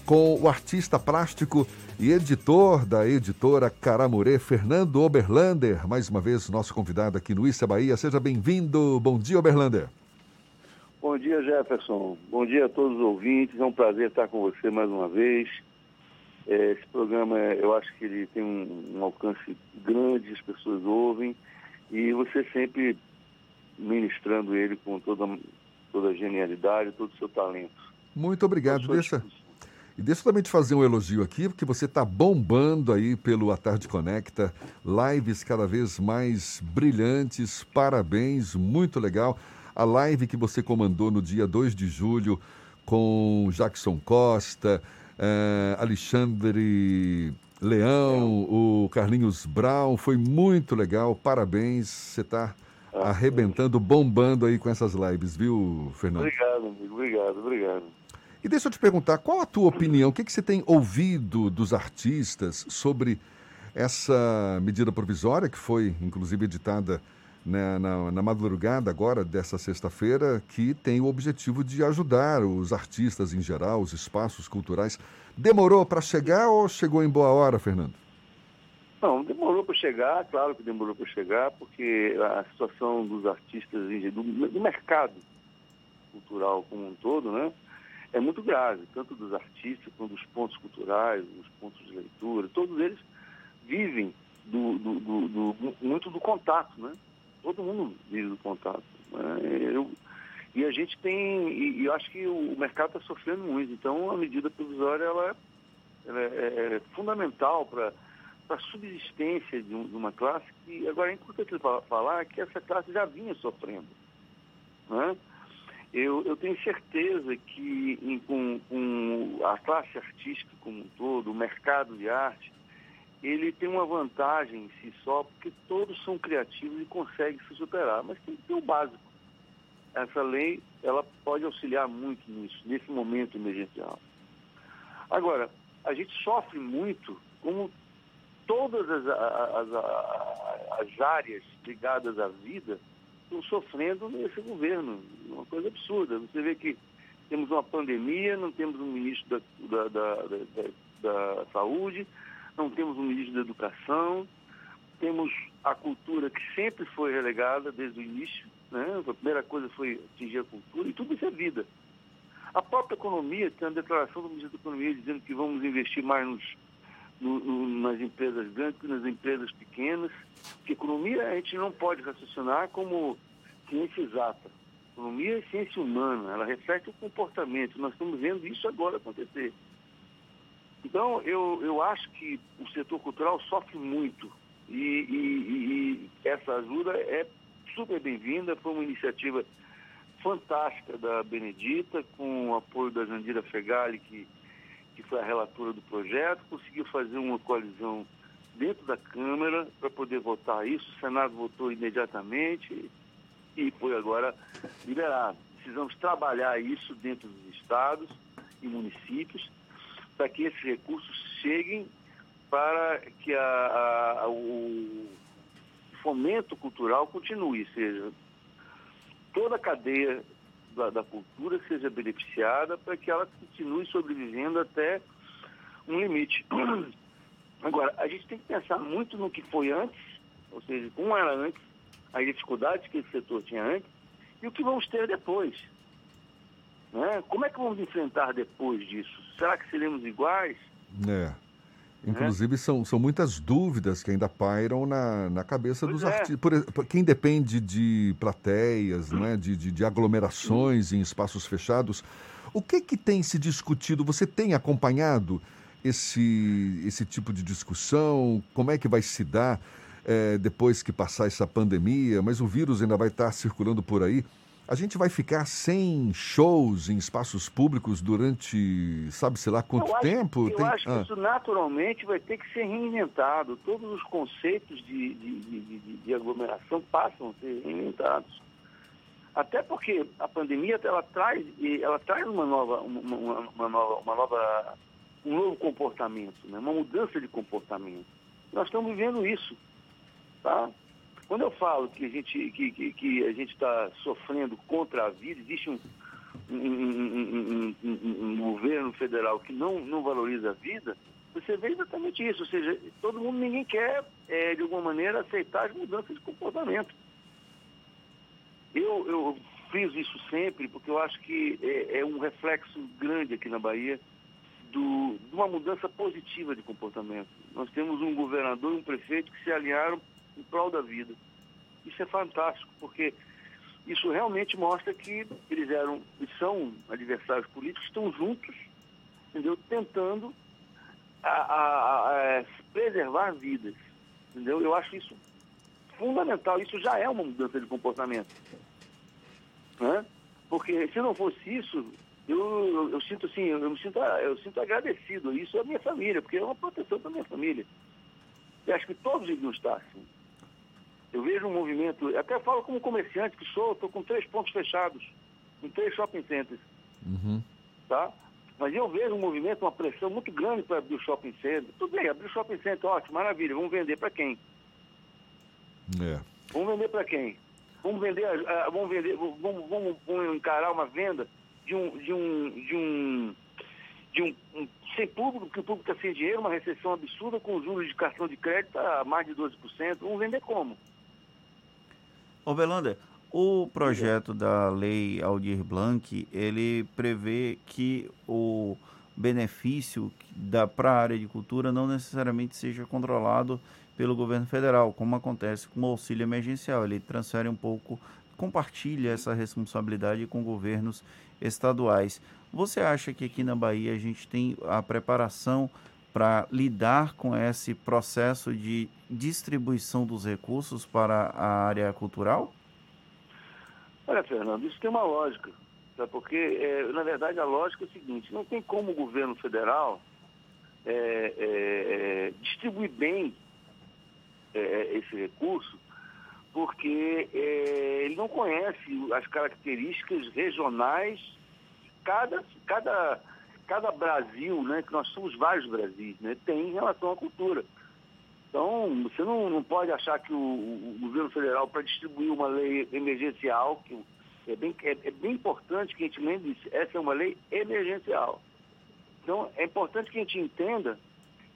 com o artista plástico e editor da editora Caramurê, Fernando Oberlander, mais uma vez nosso convidado aqui no Issa Bahia. Seja bem-vindo. Bom dia, Oberlander. Bom dia, Jefferson. Bom dia a todos os ouvintes. É um prazer estar com você mais uma vez. É, esse programa, eu acho que ele tem um, um alcance grande, as pessoas ouvem, e você sempre ministrando ele com toda, toda a genialidade, todo o seu talento. Muito obrigado. Deixa, e deixa eu também te fazer um elogio aqui, porque você está bombando aí pelo A Tarde Conecta, lives cada vez mais brilhantes, parabéns, muito legal. A live que você comandou no dia 2 de julho com Jackson Costa, eh, Alexandre Leão, o Carlinhos Brown, foi muito legal, parabéns, você está arrebentando, bombando aí com essas lives, viu, Fernando? Obrigado, amigo, obrigado, obrigado. E deixa eu te perguntar, qual a tua opinião? O que, que você tem ouvido dos artistas sobre essa medida provisória, que foi inclusive editada né, na, na madrugada agora dessa sexta-feira, que tem o objetivo de ajudar os artistas em geral, os espaços culturais. Demorou para chegar ou chegou em boa hora, Fernando? Não, demorou para chegar, claro que demorou para chegar, porque a situação dos artistas, do, do mercado cultural como um todo, né? É muito grave, tanto dos artistas quanto dos pontos culturais, dos pontos de leitura, todos eles vivem do, do, do, do muito do contato, né? Todo mundo vive do contato. Né? Eu, e a gente tem, e, e eu acho que o, mercado está sofrendo muito, então a medida provisória ela, ela é, é, é fundamental para a subsistência de, um, de, uma classe que, agora é importante falar que essa classe já vinha sofrendo. Né? Eu, eu tenho certeza que em, com, com a classe artística como um todo, o mercado de arte, ele tem uma vantagem em si só, porque todos são criativos e conseguem se superar, mas tem que ter o básico. Essa lei, ela pode auxiliar muito nisso, nesse momento emergencial. Agora, a gente sofre muito, como todas as, as, as, as áreas ligadas à vida, estão sofrendo nesse governo. Uma coisa absurda. Você vê que temos uma pandemia, não temos um ministro da, da, da, da, da saúde, não temos um ministro da educação, temos a cultura que sempre foi relegada desde o início, né? a primeira coisa foi atingir a cultura, e tudo isso é vida. A própria economia, tem a declaração do ministro da Economia dizendo que vamos investir mais nos, no, no, nas empresas grandes nas empresas pequenas. Que economia a gente não pode raciocinar como ciência exata. Economia é ciência humana, ela reflete o comportamento. Nós estamos vendo isso agora acontecer. Então, eu, eu acho que o setor cultural sofre muito e, e, e essa ajuda é super bem-vinda, foi uma iniciativa fantástica da Benedita, com o apoio da Jandira Fegali, que, que foi a relatora do projeto, conseguiu fazer uma coalizão dentro da Câmara para poder votar isso. O Senado votou imediatamente e foi agora liberado. Precisamos trabalhar isso dentro dos estados e municípios para que esses recursos cheguem para que a, a, o fomento cultural continue, seja toda a cadeia da, da, cultura seja beneficiada para que ela continue sobrevivendo até um limite. [CLEARS THROAT] Agora, a gente tem que pensar muito no que foi antes, ou seja, como era antes, as dificuldades que esse setor tinha antes e o que vamos ter depois. Né? Como é que vamos enfrentar depois disso? Será que seremos iguais? É. Inclusive, é. são, são muitas dúvidas que ainda pairam na, na cabeça pois dos é. artistas. Por, quem depende de plateias, né? de, de, de aglomerações em espaços fechados, o que, que tem se discutido? Você tem acompanhado esse, esse tipo de discussão? Como é que vai se dar é, depois que passar essa pandemia? Mas o vírus ainda vai estar circulando por aí. A gente vai ficar sem shows em espaços públicos durante, sabe-se lá quanto eu acho, tempo? Eu Tem... acho que ah. isso naturalmente vai ter que ser reinventado. Todos os conceitos de, de, de, de, aglomeração passam a ser reinventados. Até porque a pandemia ela traz, ela traz uma nova, uma, uma, uma nova, uma nova, um novo comportamento, né? uma mudança de comportamento. Nós estamos vivendo isso. Tá? Quando eu falo que a gente que, que, que a gente está sofrendo contra a vida, existe um, um, um, um, governo federal que não, não valoriza a vida, você vê exatamente isso. Ou seja, todo mundo, ninguém quer, é, de alguma maneira, aceitar as mudanças de comportamento. Eu, eu friso isso sempre porque eu acho que é, é um reflexo grande aqui na Bahia do, de uma mudança positiva de comportamento. Nós temos um governador e um prefeito que se alinharam em prol da vida. Isso é fantástico, porque isso realmente mostra que eles eram e são adversários políticos, estão juntos, entendeu? Tentando a, a, a é, preservar vidas, entendeu? Eu acho isso fundamental. Isso já é uma mudança de comportamento, né? Porque se não fosse isso, eu, eu, eu sinto assim, eu, eu, me sinto, eu sinto agradecido. Isso é a minha família, porque é uma proteção para minha família. Eu acho que todos deviam estar assim. Eu vejo um movimento, até falo como comerciante que sou, estou com três pontos fechados, em três shopping centers. Uhum. Tá? Mas eu vejo um movimento, uma pressão muito grande para abrir o shopping center. Tudo bem, abrir o shopping center, ótimo, maravilha. Vamos vender para quem? É. Vamos vender para quem? Vamos vender, uh, vamos vender, vamos, vamos, vamos, encarar uma venda de um, de um, de um, de um, um sem público, porque o público está sem dinheiro, uma recessão absurda com juros de cartão de crédito a mais de 12%. Vamos vender como? Ô Belanda, o projeto da lei Aldir Blanc, ele prevê que o benefício para a área de cultura não necessariamente seja controlado pelo governo federal, como acontece com o auxílio emergencial. Ele transfere um pouco, compartilha essa responsabilidade com governos estaduais. Você acha que aqui na Bahia a gente tem a preparação para lidar com esse processo de distribuição dos recursos para a área cultural? Olha, Fernando, isso tem uma lógica. Tá? Porque, é, na verdade, a lógica é o seguinte: não tem como o governo federal é, é, é distribuir bem é, esse recurso, porque é, ele não conhece as características regionais. Cada, cada cada Brasil, né, que nós somos vários Brasis, né, tem em relação à cultura. Então, você não, não pode achar que o, o governo federal, para distribuir uma lei emergencial, que é bem, é, é bem importante que a gente lembre isso, essa é uma lei emergencial. Então, é importante que a gente entenda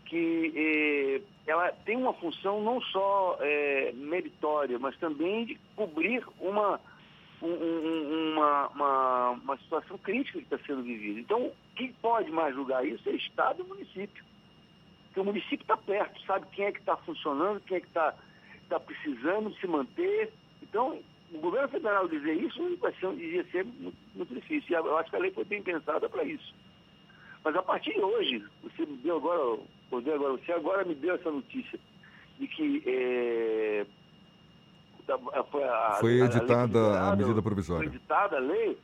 que eh, ela tem uma função não só eh, meritória, mas também de cobrir uma, um, uma, uma, uma situação crítica que está sendo vivida. Então, quem pode mais julgar isso é Estado e município. Porque o município está perto, sabe quem é que está funcionando, quem é que está tá precisando se manter. Então, o governo federal dizer isso vai ser, ia ser muito, muito difícil. Eu acho que a lei foi bem pensada para isso. Mas a partir de hoje, você me deu agora, agora, você agora me deu essa notícia de que é, foi, a, Foi a- a editada a liberada, medida Foi provisória. editada a lei.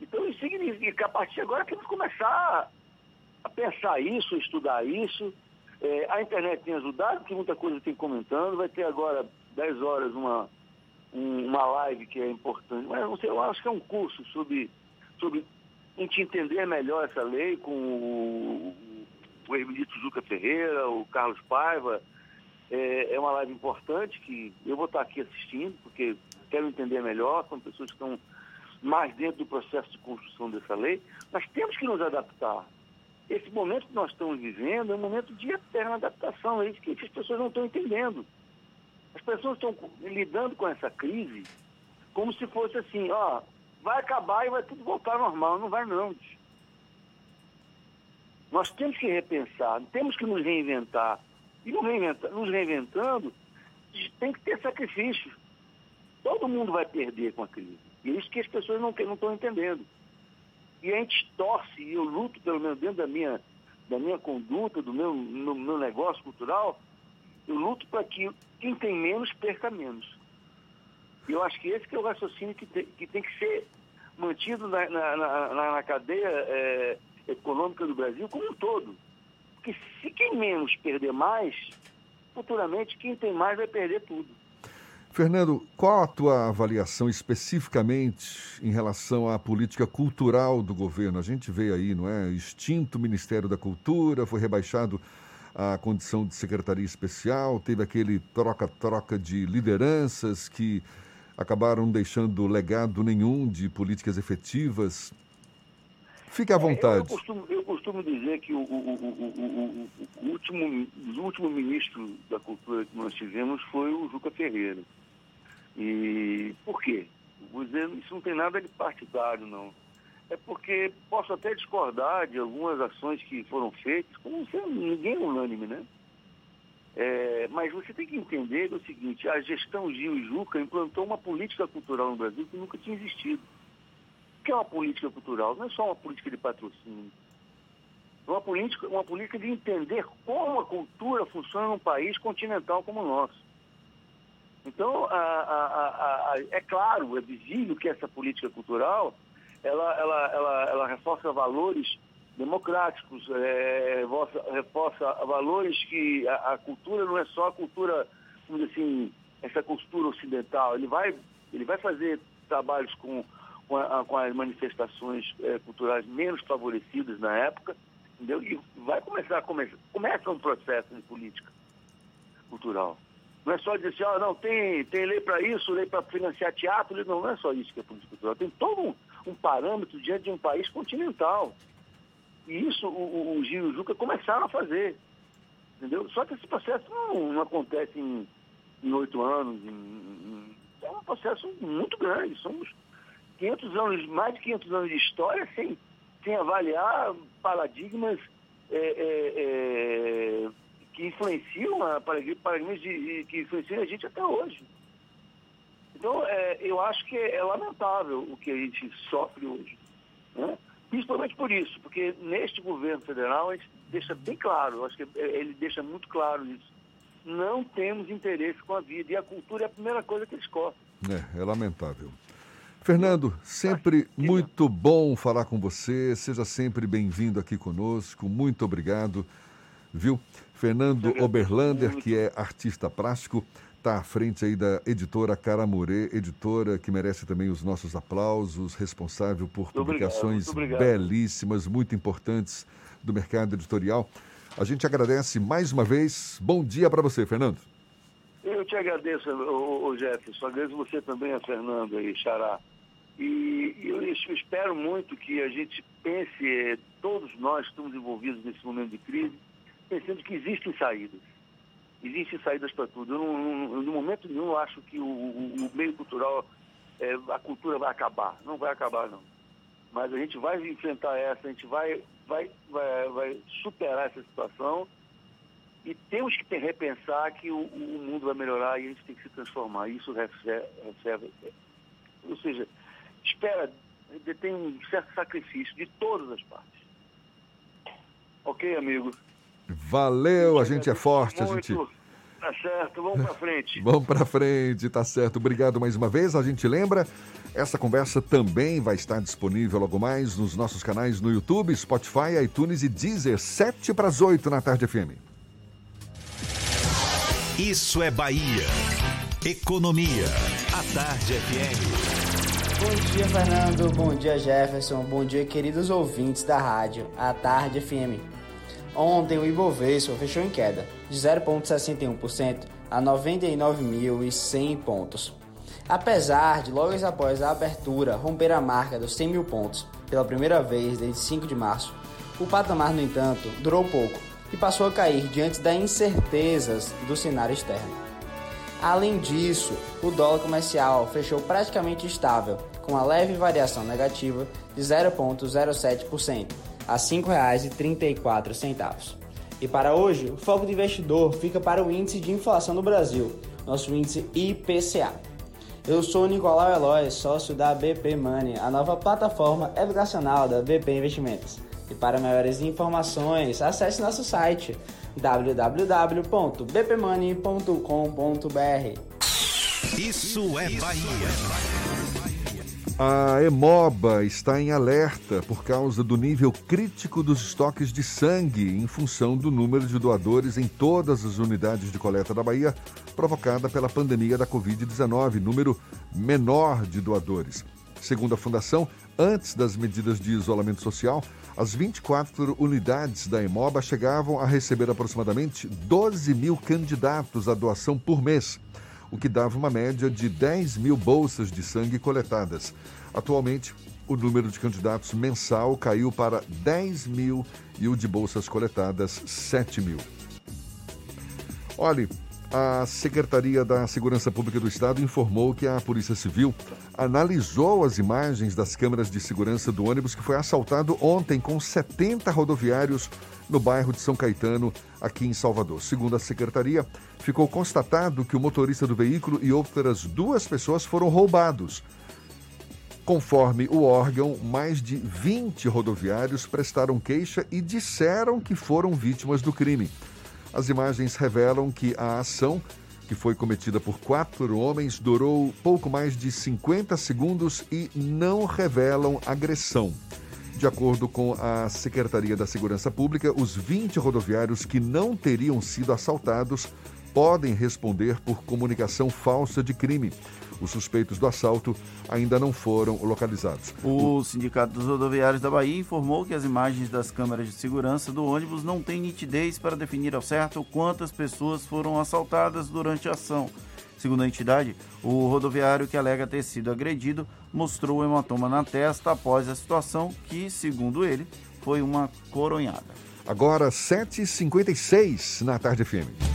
Então isso significa que a partir de agora temos que começar a pensar isso, estudar isso. É, a internet tem ajudado, porque muita coisa tem comentando. Vai ter agora 10 horas uma, um- uma live que é importante. Mas não sei, eu acho que é um curso sobre, sobre a gente entender melhor essa lei com o, o ex-ministro Juca Ferreira, o Carlos Paiva. É, é uma live importante que eu vou estar aqui assistindo, porque quero entender melhor, são pessoas que estão mais dentro do processo de construção dessa lei. Nós temos que nos adaptar. Esse momento que nós estamos vivendo é um momento de eterna adaptação, é isso que as pessoas não estão entendendo. As pessoas estão lidando com essa crise como se fosse assim, ó, vai acabar e vai tudo voltar ao normal. Não vai não. Nós temos que repensar, temos que nos reinventar. E nos, nos reinventando, tem que ter sacrifício. Todo mundo vai perder com a crise. E é isso que as pessoas não estão entendendo. E a gente torce, e eu luto, pelo menos dentro da minha, da minha conduta, do meu, no meu negócio cultural, eu luto para que quem tem menos perca menos. E eu acho que esse que é o raciocínio que tem que, tem que ser mantido na, na, na- na- cadeia eh, econômica do Brasil como um todo. Porque se quem menos perder mais, futuramente quem tem mais vai perder tudo. Fernando, qual a tua avaliação especificamente em relação à política cultural do governo? A gente vê aí, não é? Extinto Ministério da Cultura, foi rebaixado à condição de secretaria especial, teve aquele troca-troca de lideranças que acabaram deixando legado nenhum de políticas efetivas. Fique à É, Eu, vontade. costumo, eu costumo dizer que o, o- o- último, o último ministro da cultura que nós tivemos foi o Juca Ferreira. E por quê? Vou dizer, isso não tem nada de partidário, não. É porque posso até discordar de algumas ações que foram feitas, como ninguém é unânime, né? É, mas você tem que entender o seguinte, a gestão Gil e Juca implantou uma política cultural no Brasil que nunca tinha existido. Que é uma política cultural? Não é só uma política de patrocínio. É uma política, uma política de entender como a cultura funciona num país continental como o nosso. Então, a- a- a- é claro, é visível que essa política cultural ela, ela, ela, ela reforça valores democráticos, é, reforça, valores que a cultura não é só a cultura, vamos dizer assim, essa cultura ocidental. Ele vai, ele vai fazer trabalhos com, com, a- com as manifestações é, culturais menos favorecidas na época, entendeu? E vai começar, começa, começa um processo de política cultural. Não é só dizer assim, ó, não, tem, tem lei para isso, lei para financiar teatro, não, não é só isso que é política cultural. Tem todo um, um parâmetro diante de um país continental. E isso o, o, Gil e o Juca começaram a fazer. Entendeu? Só que esse processo não, não acontece em oito anos. em- em- é um processo muito grande. Somos 500 anos, mais de 500 anos de história sem, sem avaliar paradigmas é, é, é, que influenciam a paradig- paradigmas de, que influenciam a gente até hoje. Então, é, eu acho que é lamentável o que a gente sofre hoje. Né? Principalmente por isso, porque neste governo federal a gente deixa bem claro, acho que é, ele deixa muito claro isso. Não temos interesse com a vida e a cultura é a primeira coisa que eles cortam. É, é lamentável. Fernando, sempre muito bom falar com você. Seja sempre bem-vindo aqui conosco. Muito obrigado. Viu? Fernando Oberlander, que é artista plástico, está à frente aí da editora Caramurê, editora que merece também os nossos aplausos, responsável por obrigado, publicações muito obrigado. belíssimas, muito importantes do mercado editorial. A gente agradece mais uma vez. Bom dia para você, Fernando. Eu te agradeço, ô, ô, Jefferson. Agradeço você também, a Fernando aí, Xará. E eu es- eu espero muito que a gente pense, eh, todos nós que estamos envolvidos nesse momento de crise, pensando que existem saídas. Existem saídas para tudo. Eu, no momento nenhum, acho que o, o- meio cultural, eh, a cultura vai acabar. Não vai acabar, não. Mas a gente vai enfrentar essa, a gente vai, vai, vai, vai superar essa situação e temos que repensar que o, o mundo vai melhorar e a gente tem que se transformar. Isso recebe ou seja, espera, tem um certo sacrifício de todas as partes. Ok, amigo? Valeu, a gente é forte, a gente. Tá certo, vamos pra frente. Vamos pra frente, tá certo. Obrigado mais uma vez. A gente lembra, essa conversa também vai estar disponível logo mais nos nossos canais no YouTube, Spotify, iTunes e Deezer, 7 para as 8 na tarde FM. Isso é Bahia. Economia. A Tarde FM. Bom dia, Fernando. Bom dia, Jefferson. Bom dia, queridos ouvintes da rádio A Tarde FM. Ontem o Ibovespa fechou em queda de 0,61% a 99.100 pontos. Apesar de logo após a abertura romper a marca dos 100 mil pontos pela primeira vez desde 5 de março, o patamar, no entanto, durou pouco e passou a cair diante das incertezas do cenário externo. Além disso, o dólar comercial fechou praticamente estável, com a leve variação negativa de 0,07% a R$ 5,34. E para hoje, o foco do investidor fica para o índice de inflação no Brasil, nosso índice IPCA. Eu sou Nicolau Eloy, sócio da BP Money, a nova plataforma educacional da BP Investimentos. E para maiores informações, acesse nosso site www.bpmoney.com.br. Isso é Bahia. A Emoba está em alerta por causa do nível crítico dos estoques de sangue em função do número de doadores em todas as unidades de coleta da Bahia, provocada pela pandemia da Covid-19, número menor de doadores. Segundo a Fundação, antes das medidas de isolamento social, as 24 unidades da Emoba chegavam a receber aproximadamente 12 mil candidatos à doação por mês o que dava uma média de 10 mil bolsas de sangue coletadas. Atualmente, o número de candidatos mensal caiu para 10 mil e o de bolsas coletadas 7 mil. Olhe, a Secretaria da Segurança Pública do Estado informou que a Polícia Civil analisou as imagens das câmeras de segurança do ônibus que foi assaltado ontem com 70 rodoviários no bairro de São Caetano, aqui em Salvador. Segundo a secretaria, ficou constatado que o motorista do veículo e outras duas pessoas foram roubados. Conforme o órgão, mais de 20 rodoviários prestaram queixa e disseram que foram vítimas do crime. As imagens revelam que a ação, que foi cometida por quatro homens, durou pouco mais de 50 segundos e não revelam agressão. De acordo com a Secretaria da Segurança Pública, os 20 rodoviários que não teriam sido assaltados podem responder por comunicação falsa de crime. Os suspeitos do assalto ainda não foram localizados. O Sindicato dos Rodoviários da Bahia informou que as imagens das câmeras de segurança do ônibus não têm nitidez para definir ao certo quantas pessoas foram assaltadas durante a ação. Segundo a entidade, o rodoviário que alega ter sido agredido mostrou hematoma na testa após a situação que, segundo ele, foi uma coronhada. Agora, 7h56 na tarde FM.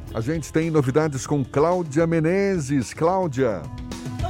A gente tem novidades com Cláudia Menezes. Cláudia.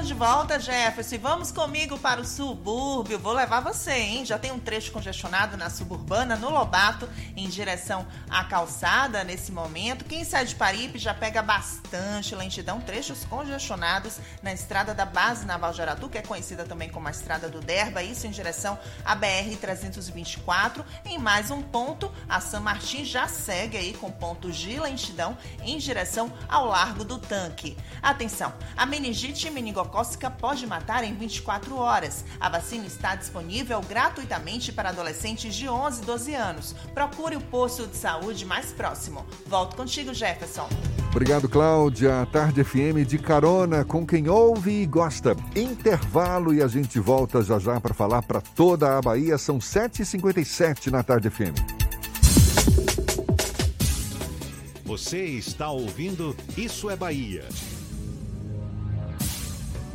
Tô de volta, Jefferson. Vamos comigo para o subúrbio. Vou levar você, hein? Já tem um trecho congestionado na suburbana, no Lobato, em direção à calçada nesse momento. Quem sai de Paripe já pega bastante lentidão, trechos congestionados na estrada da base naval de que é conhecida também como a estrada do Derba, isso em direção à BR-324. Em mais um ponto, a San Martin já segue aí com pontos de lentidão em direção ao Largo do Tanque. Atenção, a meningite meningocócica pode matar em 24 horas. A vacina está disponível gratuitamente para adolescentes de 11 e 12 anos. Procure o posto de saúde mais próximo. Volto contigo, Jefferson. Obrigado, Cláudia. Tarde FM de carona com quem ouve e gosta. Intervalo e a gente volta já já para falar para toda a Bahia. São 7h57 na Tarde FM. Você está ouvindo Isso é Bahia.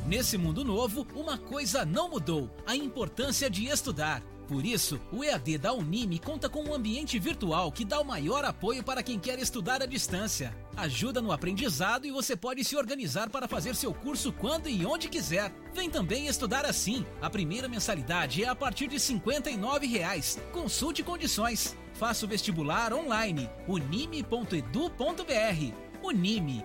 Nesse mundo novo, uma coisa não mudou: a importância de estudar. Por isso, o EAD da Unime conta com um ambiente virtual que dá o maior apoio para quem quer estudar à distância. Ajuda no aprendizado e você pode se organizar para fazer seu curso quando e onde quiser. Vem também estudar assim. A primeira mensalidade é a partir de 59 reais. Consulte condições. Faça o vestibular online. unime.edu.br. Unime,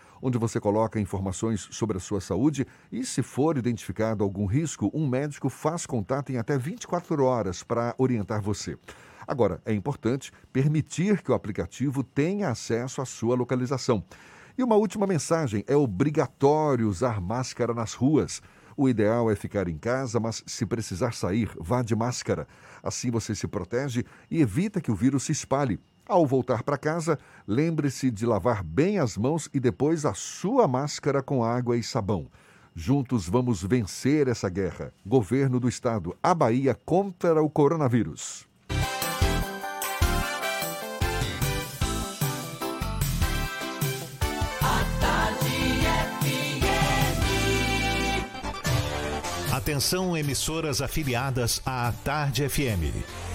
onde você coloca informações sobre a sua saúde e, se for identificado algum risco, um médico faz contato em até 24 horas para orientar você. Agora, é importante permitir que o aplicativo tenha acesso à sua localização. E uma última mensagem: é obrigatório usar máscara nas ruas. O ideal é ficar em casa, mas se precisar sair, vá de máscara. Assim você se protege e evita que o vírus se espalhe. Ao voltar para casa, lembre-se de lavar bem as mãos e depois a sua máscara com água e sabão. Juntos vamos vencer essa guerra. Governo do Estado, a Bahia contra o coronavírus. Atenção, emissoras afiliadas à Tarde FM.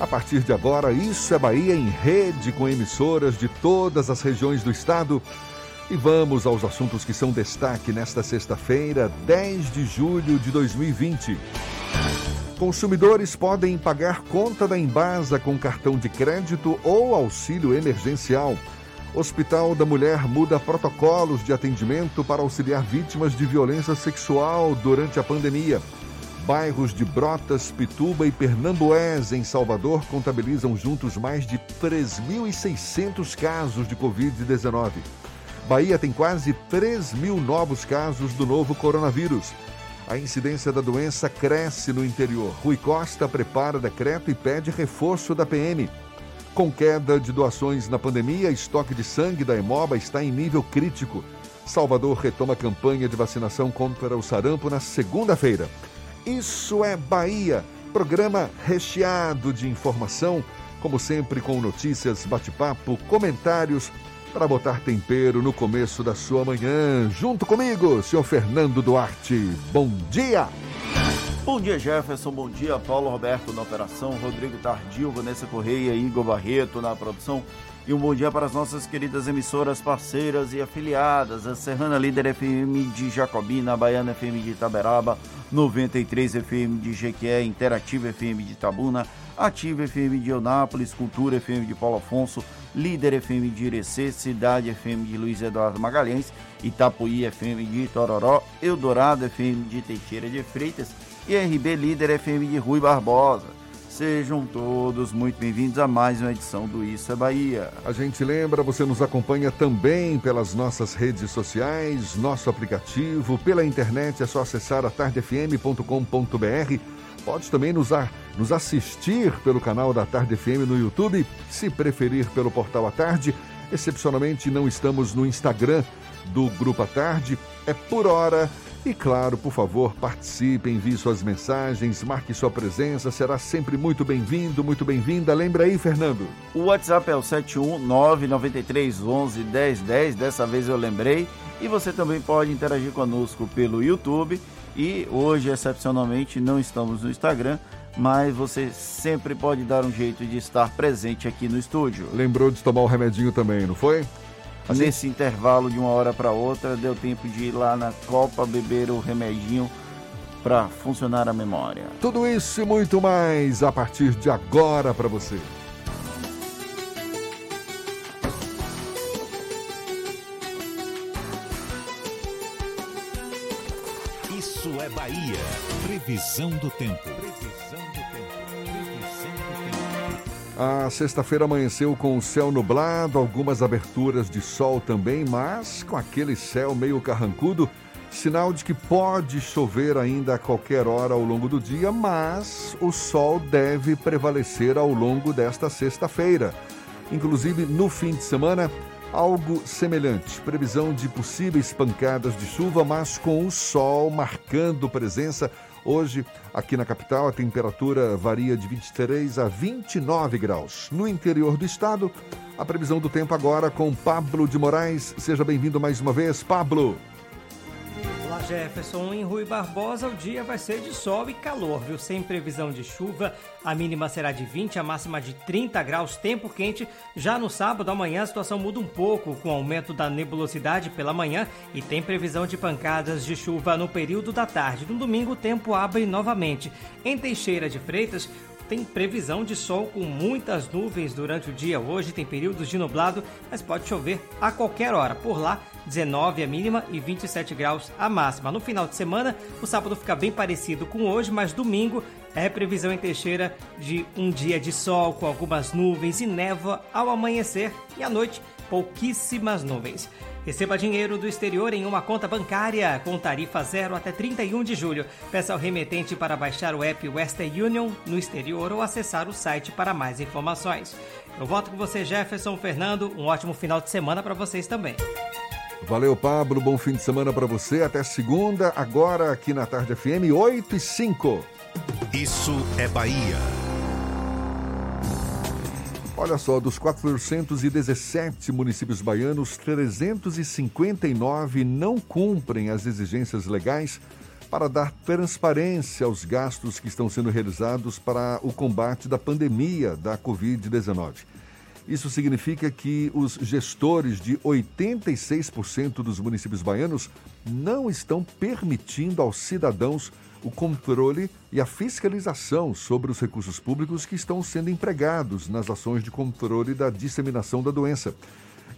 A partir de agora, Isso é Bahia em rede com emissoras de todas as regiões do estado. E vamos aos assuntos que são destaque nesta sexta-feira, 10 de julho de 2020. Consumidores podem pagar conta da Embasa com cartão de crédito ou auxílio emergencial. Hospital da Mulher muda protocolos de atendimento para auxiliar vítimas de violência sexual durante a pandemia. Bairros de Brotas, Pituba e Pernambués, em Salvador, contabilizam juntos mais de 3.600 casos de Covid-19. Bahia tem quase 3 mil novos casos do novo coronavírus. A incidência da doença cresce no interior. Rui Costa prepara decreto e pede reforço da PM. Com queda de doações na pandemia, estoque de sangue da Hemoba está em nível crítico. Salvador retoma a campanha de vacinação contra o sarampo na segunda-feira. Isso é Bahia, programa recheado de informação, como sempre com notícias, bate-papo, comentários para botar tempero no começo da sua manhã. Junto comigo, senhor Fernando Duarte. Bom dia! Bom dia, Jefferson. Bom dia, Paulo Roberto na operação, Rodrigo Tardio, Vanessa Correia, Igor Barreto na produção. E um bom dia para as nossas queridas emissoras parceiras e afiliadas, a Serrana Líder FM de Jacobina, a Baiana FM de Itaberaba, 93 FM de Jequié, Interativa FM de Itabuna, Ativa FM de Eunápolis, Cultura FM de Paulo Afonso, Líder FM de Irecê, Cidade FM de Luiz Eduardo Magalhães, Itapuí FM de Itororó, Eldorado FM de Teixeira de Freitas e RB Líder FM de Rui Barbosa. Sejam todos muito bem-vindos a mais uma edição do Isso é Bahia. A gente lembra, você nos acompanha também pelas nossas redes sociais, nosso aplicativo, pela internet, é só acessar atardefm.com.br. Pode também nos, a, nos assistir pelo canal da Tarde FM no YouTube, se preferir pelo portal A Tarde. Excepcionalmente não estamos no Instagram do Grupo A Tarde, é por hora e claro, por favor, participe, envie suas mensagens, marque sua presença, será sempre muito bem-vindo, muito bem-vinda. Lembra aí, Fernando? O WhatsApp é o 71993111010, dessa vez eu lembrei. E você também pode interagir conosco pelo YouTube. E hoje, excepcionalmente, não estamos no Instagram, mas você sempre pode dar um jeito de estar presente aqui no estúdio. Lembrou de tomar o remedinho também, não foi? Nesse intervalo de uma hora para outra, deu tempo de ir lá na Copa beber o remedinho para funcionar a memória. Tudo isso e muito mais a partir de agora para você. Isso é Bahia. Previsão do tempo. A sexta-feira amanheceu com o céu nublado, algumas aberturas de sol também, mas com aquele céu meio carrancudo, sinal de que pode chover ainda a qualquer hora ao longo do dia, mas o sol deve prevalecer ao longo desta sexta-feira. Inclusive no fim de semana, algo semelhante. Previsão de possíveis pancadas de chuva, mas com o sol marcando presença. Hoje, aqui na capital, a temperatura varia de 23 a 29 graus. No interior do estado, a previsão do tempo agora com Pablo de Moraes. Seja bem-vindo mais uma vez, Pablo. Olá Jefferson, em Rui Barbosa o dia vai ser de sol e calor, viu? Sem previsão de chuva, a mínima será de 20, a máxima de 30 graus, tempo quente. Já no sábado, amanhã, a situação muda um pouco, com aumento da nebulosidade pela manhã e tem previsão de pancadas de chuva no período da tarde. No domingo, o tempo abre novamente. Em Teixeira de Freitas, tem previsão de sol com muitas nuvens durante o dia. Hoje tem períodos de nublado, mas pode chover a qualquer hora. Por lá, 19 a mínima e 27 graus a máxima. No final de semana, o sábado fica bem parecido com hoje, mas domingo é previsão em Teixeira de um dia de sol com algumas nuvens e névoa ao amanhecer e à noite pouquíssimas nuvens. Receba dinheiro do exterior em uma conta bancária com tarifa zero até 31 de julho. Peça ao remetente para baixar o app Western Union no exterior ou acessar o site para mais informações. Eu volto com você, Jefferson Fernando. Um ótimo final de semana para vocês também. Valeu, Pablo. Bom fim de semana para você. Até segunda, agora aqui na Tarde FM, 8 e 5. Isso é Bahia. Olha só, dos 417 municípios baianos, 359 não cumprem as exigências legais para dar transparência aos gastos que estão sendo realizados para o combate da pandemia da Covid-19. Isso significa que os gestores de 86% dos municípios baianos não estão permitindo aos cidadãos o controle e a fiscalização sobre os recursos públicos que estão sendo empregados nas ações de controle da disseminação da doença.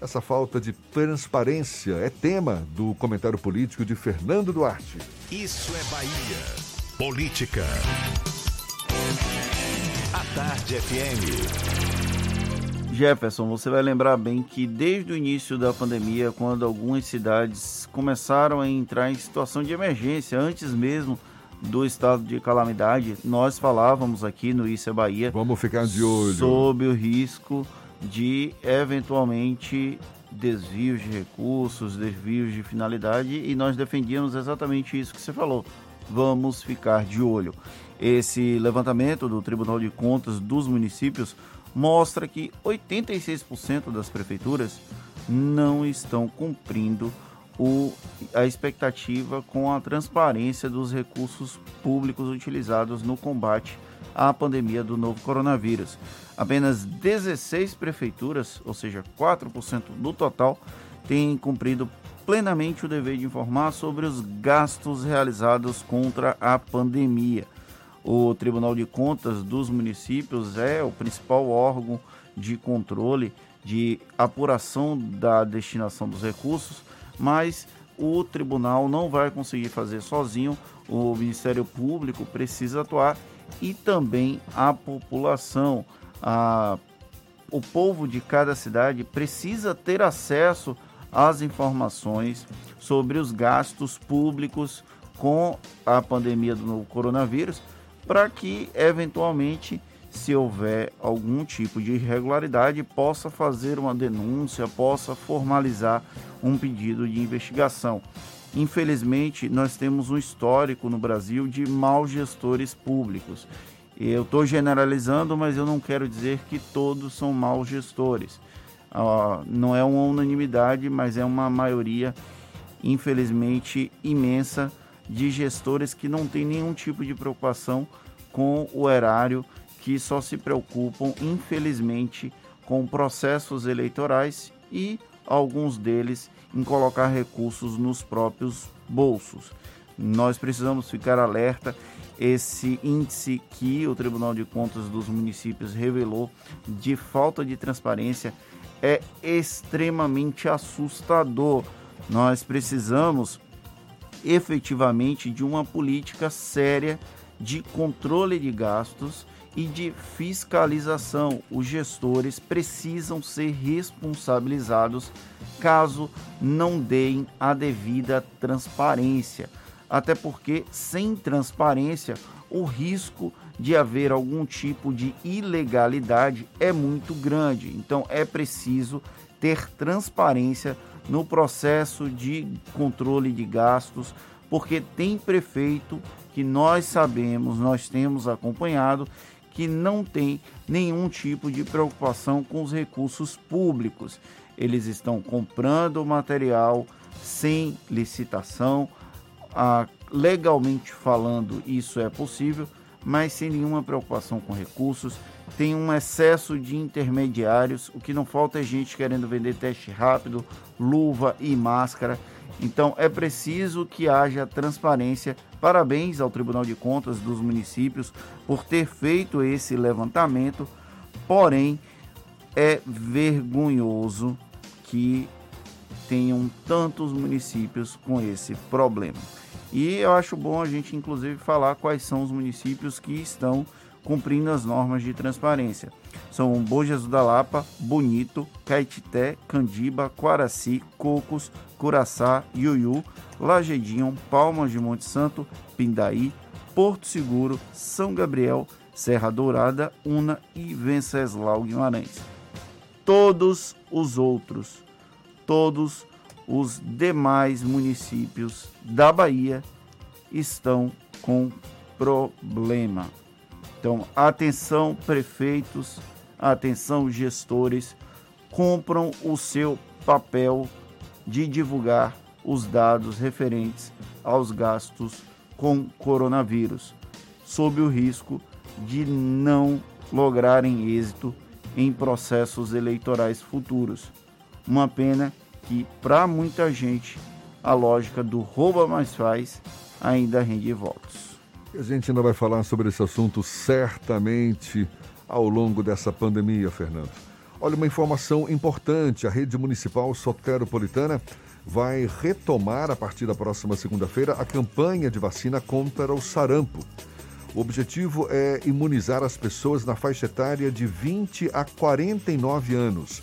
Essa falta de transparência é tema do comentário político de Fernando Duarte. Isso é Bahia. Política. A Tarde FM. Jefferson, você vai lembrar bem que desde o início da pandemia, quando algumas cidades começaram a entrar em situação de emergência, antes mesmo do estado de calamidade, nós falávamos aqui no Isso é Bahia. Vamos ficar de olho. Sobre o risco de eventualmente desvios de recursos, desvios de finalidade, e nós defendíamos exatamente isso que você falou. Vamos ficar de olho. Esse levantamento do Tribunal de Contas dos municípios mostra que 86% das prefeituras não estão cumprindo o, a expectativa com a transparência dos recursos públicos utilizados no combate à pandemia do novo coronavírus. Apenas 16 prefeituras, ou seja, 4% do total, têm cumprido plenamente o dever de informar sobre os gastos realizados contra a pandemia. O Tribunal de Contas dos municípios é o principal órgão de controle, de apuração da destinação dos recursos mas o tribunal não vai conseguir fazer sozinho, o Ministério Público precisa atuar e também a população, a, o povo de cada cidade precisa ter acesso às informações sobre os gastos públicos com a pandemia do novo coronavírus, para que eventualmente se houver algum tipo de irregularidade, possa fazer uma denúncia, possa formalizar um pedido de investigação. Infelizmente, nós temos um histórico no Brasil de maus gestores públicos. Eu estou generalizando, mas eu não quero dizer que todos são maus gestores. Uh, não é uma unanimidade, mas é uma maioria infelizmente, imensa de gestores que não têm nenhum tipo de preocupação com o erário, que só se preocupam, infelizmente, com processos eleitorais e alguns deles em colocar recursos nos próprios bolsos. Nós precisamos ficar alerta. Esse índice que o Tribunal de Contas dos Municípios revelou de falta de transparência é extremamente assustador. Nós precisamos efetivamente de uma política séria de controle de gastos e de fiscalização. Os gestores precisam ser responsabilizados caso não deem a devida transparência. Até porque, sem transparência, o risco de haver algum tipo de ilegalidade é muito grande. Então, é preciso ter transparência no processo de controle de gastos, porque tem prefeito que nós sabemos, nós temos acompanhado, que não tem nenhum tipo de preocupação com os recursos públicos. Eles estão comprando material sem licitação, ah, legalmente falando, isso é possível, mas sem nenhuma preocupação com recursos. Tem um excesso de intermediários, o que não falta é gente querendo vender teste rápido, luva e máscara. Então é preciso que haja transparência. Parabéns ao Tribunal de Contas dos municípios por ter feito esse levantamento, porém é vergonhoso que tenham tantos municípios com esse problema. E eu acho bom a gente, inclusive, falar quais são os municípios que estão cumprindo as normas de transparência. São Bom Jesus da Lapa, Bonito, Caetité, Candiba, Quaraci, Cocos, Curaçá, Iuiú, Lagedinho, Palmas de Monte Santo, Pindaí, Porto Seguro, São Gabriel, Serra Dourada, Una e Venceslau Guimarães. Todos os outros, todos os demais municípios da Bahia estão com problema. Então, atenção prefeitos, atenção gestores, compram o seu papel de divulgar os dados referentes aos gastos com coronavírus, sob o risco de não lograrem êxito em processos eleitorais futuros. Uma pena que para muita gente a lógica do rouba mais faz ainda rende votos. A gente ainda vai falar sobre esse assunto certamente ao longo dessa pandemia, Fernando. Olha, uma informação importante: a rede municipal soteropolitana vai retomar a partir da próxima segunda-feira a campanha de vacina contra o sarampo. O objetivo é imunizar as pessoas na faixa etária de 20 a 49 anos.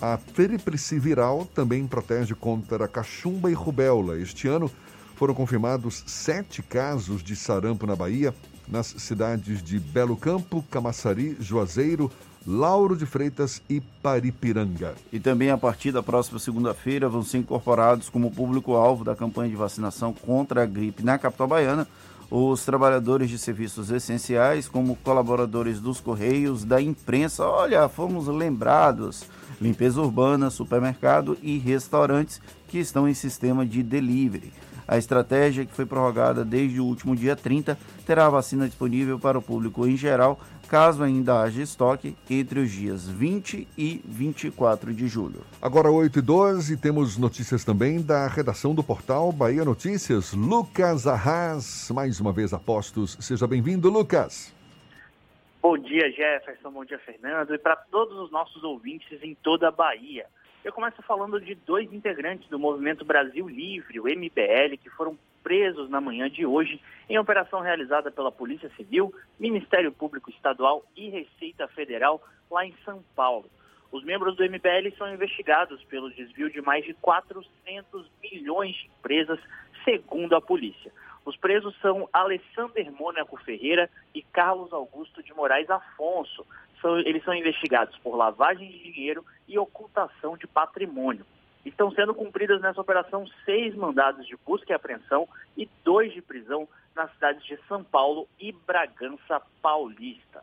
A tríplice viral também protege contra cachumba e rubéola. Este ano foram confirmados sete casos de sarampo na Bahia, nas cidades de Belo Campo, Camaçari, Juazeiro, Lauro de Freitas e Paripiranga. E também a partir da próxima segunda-feira vão ser incorporados como público-alvo da campanha de vacinação contra a gripe na capital baiana os trabalhadores de serviços essenciais, como colaboradores dos Correios, da imprensa. Olha, fomos lembrados limpeza urbana, supermercado e restaurantes que estão em sistema de delivery. A estratégia, que foi prorrogada desde o último dia 30, terá a vacina disponível para o público em geral, caso ainda haja estoque, entre os dias 20 e 24 de julho. Agora, 8 e 12, temos notícias também da redação do portal Bahia Notícias. Lucas Arras, mais uma vez apostos. Seja bem-vindo, Lucas. Bom dia, Jefferson. Bom dia, Fernando. E para todos os nossos ouvintes em toda a Bahia. Eu começo falando de dois integrantes do Movimento Brasil Livre, o MBL, que foram presos na manhã de hoje em operação realizada pela Polícia Civil, Ministério Público Estadual e Receita Federal lá em São Paulo. Os membros do MBL são investigados pelo desvio de mais de 400 milhões de empresas, segundo a polícia. Os presos são Alessander Mônaco Ferreira e Carlos Augusto de Moraes Afonso. São, eles são investigados por lavagem de dinheiro e ocultação de patrimônio. Estão sendo cumpridas nessa operação seis mandados de busca e apreensão e dois de prisão nas cidades de São Paulo e Bragança Paulista.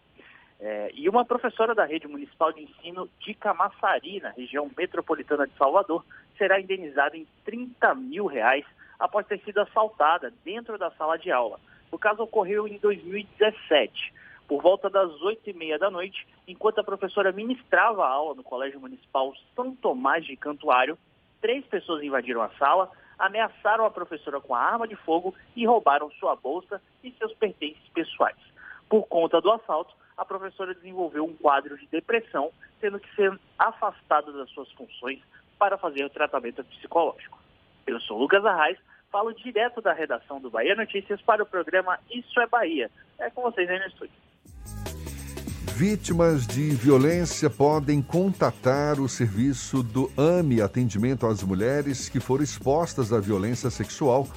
É, e uma professora da rede municipal de ensino de Camaçari, na região metropolitana de Salvador, será indenizada em 30 mil reais após ter sido assaltada dentro da sala de aula. O caso ocorreu em 2017, por volta das oito e meia da noite, enquanto a professora ministrava a aula no Colégio Municipal São Tomás de Cantuário, três pessoas invadiram a sala, ameaçaram a professora com a arma de fogo e roubaram sua bolsa e seus pertences pessoais. Por conta do assalto, a professora desenvolveu um quadro de depressão, tendo que ser afastada das suas funções para fazer o tratamento psicológico. Eu sou Lucas Arraes, falo direto da redação do Bahia Notícias para o programa Isso é Bahia. É com vocês aí no estúdio. Vítimas de violência podem contatar o serviço do AME Atendimento às Mulheres que foram expostas à violência sexual,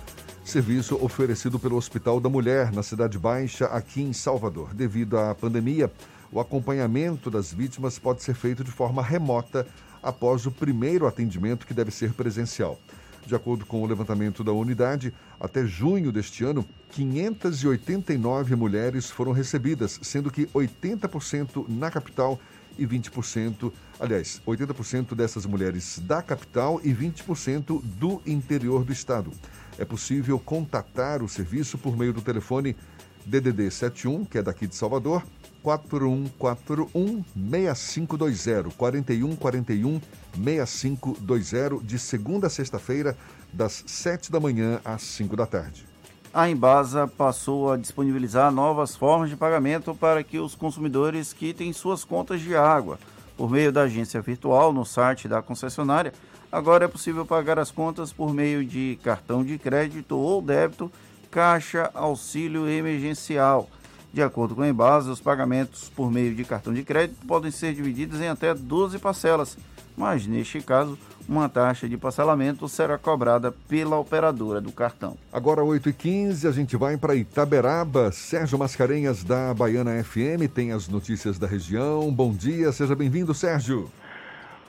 serviço oferecido pelo Hospital da Mulher, na Cidade Baixa, aqui em Salvador. Devido à pandemia, o acompanhamento das vítimas pode ser feito de forma remota após o primeiro atendimento, que deve ser presencial. De acordo com o levantamento da unidade, até junho deste ano, 589 mulheres foram recebidas, sendo que 80% na capital e 20%, aliás, 80% dessas mulheres da capital e 20% do interior do estado. É possível contatar o serviço por meio do telefone DDD 71, que é daqui de Salvador, 4141 6520 4141 6520 de segunda a sexta-feira das 7 da manhã às 5 da tarde. A Embasa passou a disponibilizar novas formas de pagamento para que os consumidores quitem suas contas de água. Por meio da agência virtual no site da concessionária, agora é possível pagar as contas por meio de cartão de crédito ou débito, caixa, auxílio emergencial. De acordo com a Embasa, os pagamentos por meio de cartão de crédito podem ser divididos em até 12 parcelas, mas neste caso, uma taxa de parcelamento será cobrada pela operadora do cartão. Agora, 8h15, a gente vai para Itaberaba. Sérgio Mascarenhas, da Baiana FM, tem as notícias da região. Bom dia, seja bem-vindo, Sérgio.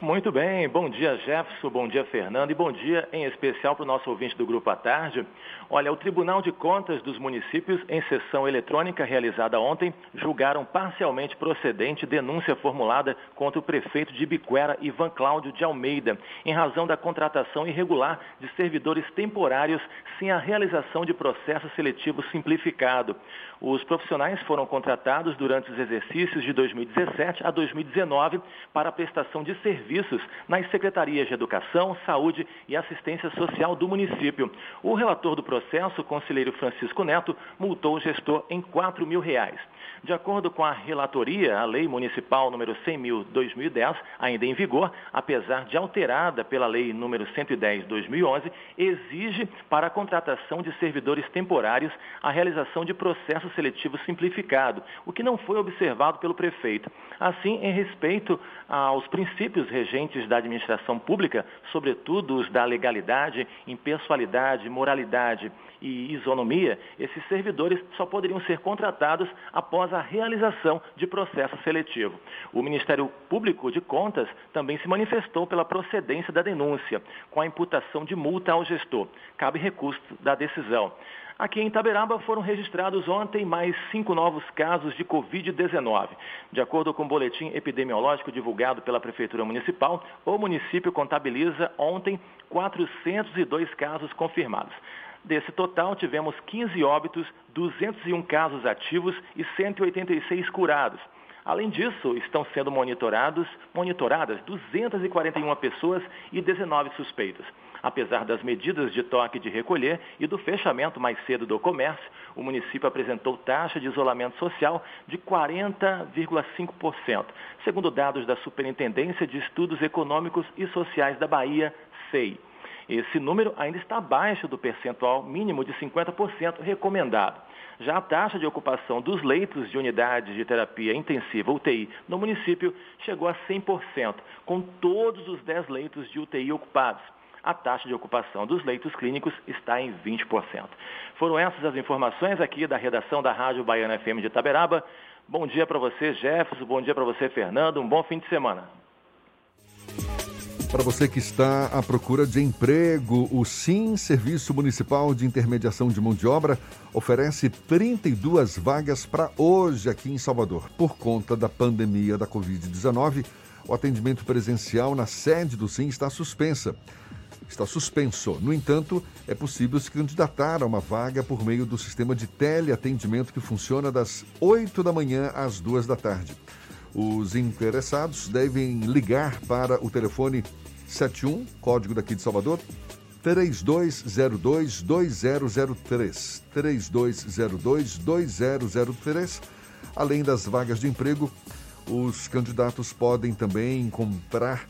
Muito bem, bom dia Jefferson, bom dia Fernando e bom dia em especial para o nosso ouvinte do Grupo à Tarde. Olha, o Tribunal de Contas dos Municípios, em sessão eletrônica realizada ontem, julgaram parcialmente procedente denúncia formulada contra o prefeito de Ibiquera, Ivan Cláudio de Almeida, em razão da contratação irregular de servidores temporários sem a realização de processo seletivo simplificado. Os profissionais foram contratados durante os exercícios de 2017 a 2019 para a prestação de serviços nas secretarias de Educação, Saúde e Assistência Social do município. O relator do processo, o conselheiro Francisco Neto, multou o gestor em 4 mil reais. De acordo com a relatoria, a Lei Municipal número 100.000-2010, ainda em vigor, apesar de alterada pela Lei número 110-2011, exige para a contratação de servidores temporários a realização de processo seletivo simplificado, o que não foi observado pelo prefeito. Assim, em respeito aos princípios regentes da administração pública, sobretudo os da legalidade, impessoalidade, moralidade e isonomia, esses servidores só poderiam ser contratados após a realização de processo seletivo. O Ministério Público de Contas também se manifestou pela procedência da denúncia, com a imputação de multa ao gestor. Cabe recurso da decisão. Aqui em Itaberaba foram registrados ontem mais cinco novos casos de Covid-19. De acordo com o boletim epidemiológico divulgado pela Prefeitura Municipal, o município contabiliza ontem 402 casos confirmados. Desse total, tivemos 15 óbitos, 201 casos ativos e 186 curados. Além disso, estão sendo monitorados, monitoradas 241 pessoas e 19 suspeitos. Apesar das medidas de toque de recolher e do fechamento mais cedo do comércio, o município apresentou taxa de isolamento social de 40,5%, segundo dados da Superintendência de Estudos Econômicos e Sociais da Bahia, SEI. Esse número ainda está abaixo do percentual mínimo de 50% recomendado. Já a taxa de ocupação dos leitos de unidades de terapia intensiva UTI no município chegou a 100%, com todos os 10 leitos de UTI ocupados. A taxa de ocupação dos leitos clínicos está em 20%. Foram essas as informações aqui da redação da Rádio Baiana FM de Itaberaba. Bom dia para você, Jefferson. Bom dia para você, Fernando. Um bom fim de semana. Para você que está à procura de emprego, o SIM, Serviço Municipal de Intermediação de Mão de Obra, oferece 32 vagas para hoje aqui em Salvador. Por conta da pandemia da Covid-19, o atendimento presencial na sede do SIM está suspensa. Está suspenso. No entanto, é possível se candidatar a uma vaga por meio do sistema de teleatendimento que funciona das 8 da manhã às 2 da tarde. Os interessados devem ligar para o telefone 71, código daqui de Salvador, 3202-2003. 3202-2003. Além das vagas de emprego, os candidatos podem também comprar.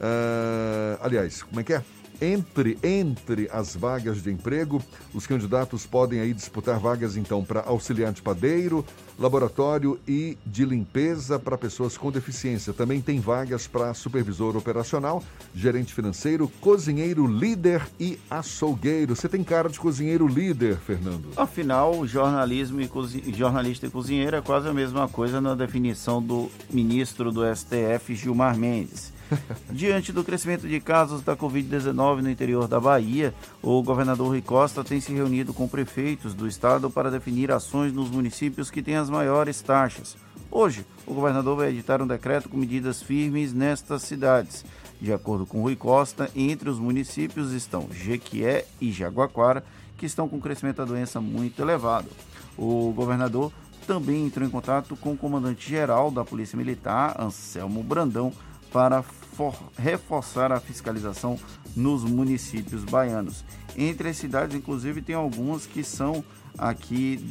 Uh, aliás, como é que é? Entre, entre as vagas de emprego, os candidatos podem aí disputar vagas então para auxiliar de padeiro, laboratório e de limpeza para pessoas com deficiência. Também tem vagas para supervisor operacional, gerente financeiro, cozinheiro líder e açougueiro. Você tem cara de cozinheiro líder, Fernando? Afinal, jornalismo e jornalista e cozinheiro é quase a mesma coisa na definição do ministro do STF, Gilmar Mendes. [LAUGHS] Diante do crescimento de casos da Covid-19 no interior da Bahia, o governador Rui Costa tem se reunido com prefeitos do estado para definir ações nos municípios que têm as maiores taxas. Hoje, o governador vai editar um decreto com medidas firmes nestas cidades. De acordo com Rui Costa, entre os municípios estão Jequié e Jaguaquara, que estão com crescimento da doença muito elevado. O governador também entrou em contato com o comandante-geral da Polícia Militar, Anselmo Brandão, para reforçar a fiscalização nos municípios baianos. Entre as cidades, inclusive, tem algumas que são aqui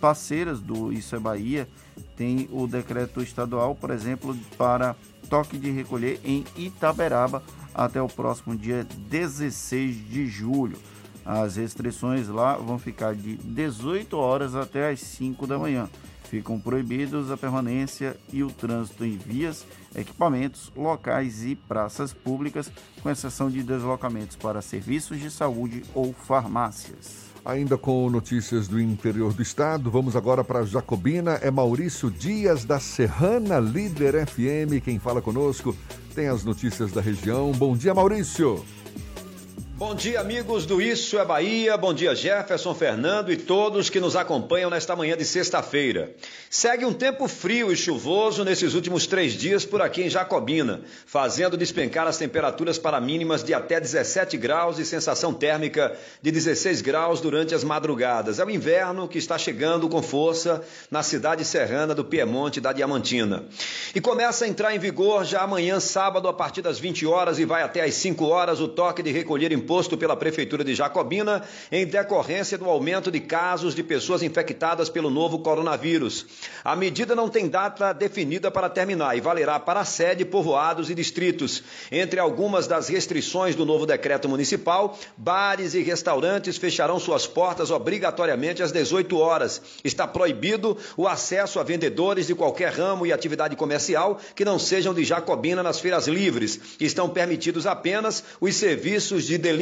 parceiras do Isso é Bahia. Tem o decreto estadual, por exemplo, para toque de recolher em Itaberaba até o próximo dia 16 de julho. As restrições lá vão ficar de 18 horas até as 5 da manhã. Ficam proibidos a permanência e o trânsito em vias, equipamentos, locais e praças públicas, com exceção de deslocamentos para serviços de saúde ou farmácias. Ainda com notícias do interior do estado, vamos agora para Jacobina. É Maurício Dias da Serrana Líder FM quem fala conosco. Tem as notícias da região. Bom dia, Maurício. Bom dia, amigos do Isso é Bahia. Bom dia, Jefferson, Fernando e todos que nos acompanham nesta manhã de sexta-feira. Segue um tempo frio e chuvoso nesses últimos três dias por aqui em Jacobina, fazendo despencar as temperaturas para mínimas de até 17 graus e sensação térmica de 16 graus durante as madrugadas. É o inverno que está chegando com força na cidade serrana do Piemonte da Diamantina. E começa a entrar em vigor já amanhã, sábado, a partir das 20 horas e vai até às 5 horas, o toque de recolher imposto pela Prefeitura de Jacobina em decorrência do aumento de casos de pessoas infectadas pelo novo coronavírus. A medida não tem data definida para terminar e valerá para a sede, povoados e distritos. Entre algumas das restrições do novo decreto municipal, bares e restaurantes fecharão suas portas obrigatoriamente às 18 horas. Está proibido o acesso a vendedores de qualquer ramo e atividade comercial que não sejam de Jacobina nas feiras livres. Estão permitidos apenas os serviços de delivery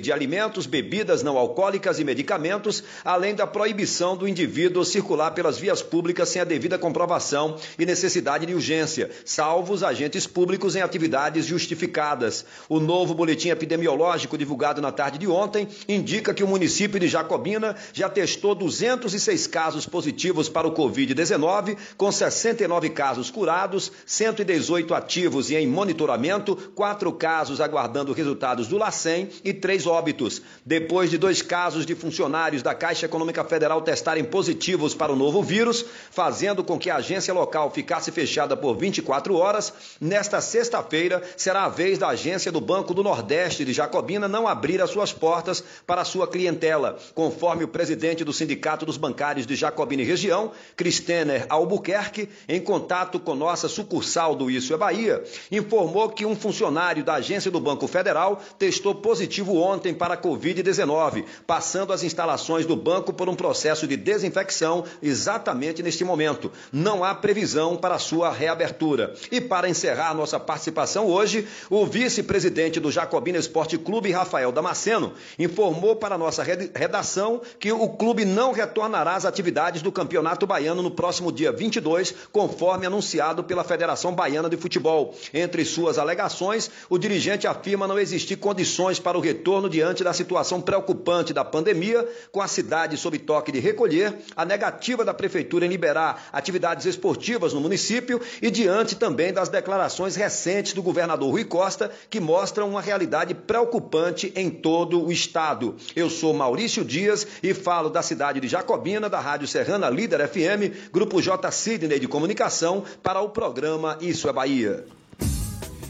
de alimentos, bebidas não alcoólicas e medicamentos, além da proibição do indivíduo circular pelas vias públicas sem a devida comprovação e necessidade de urgência, salvo os agentes públicos em atividades justificadas. O novo boletim epidemiológico divulgado na tarde de ontem indica que o município de Jacobina já testou 206 casos positivos para o Covid-19, com 69 casos curados, 118 ativos e em monitoramento, quatro casos aguardando resultados do LACEN e três óbitos. Depois de dois casos de funcionários da Caixa Econômica Federal testarem positivos para o novo vírus, fazendo com que a agência local ficasse fechada por 24 horas, nesta sexta-feira será a vez da agência do Banco do Nordeste de Jacobina não abrir as suas portas para a sua clientela, conforme o presidente do Sindicato dos Bancários de Jacobina e Região, Cristener Albuquerque, em contato com nossa sucursal do Isso é Bahia, informou que um funcionário da agência do Banco Federal testou positivo positivo ontem para a Covid-19, passando as instalações do banco por um processo de desinfecção exatamente neste momento. Não há previsão para sua reabertura. E para encerrar nossa participação hoje, o vice-presidente do Jacobina Esporte Clube, Rafael Damasceno, informou para nossa redação que o clube não retornará às atividades do Campeonato Baiano no próximo dia 22, conforme anunciado pela Federação Baiana de Futebol. Entre suas alegações, o dirigente afirma não existir condições para o retorno diante da situação preocupante da pandemia, com a cidade sob toque de recolher, a negativa da prefeitura em liberar atividades esportivas no município e diante também das declarações recentes do governador Rui Costa, que mostram uma realidade preocupante em todo o estado. Eu sou Maurício Dias e falo da cidade de Jacobina, da Rádio Serrana Líder FM, Grupo J Sidney de Comunicação, para o programa Isso é Bahia.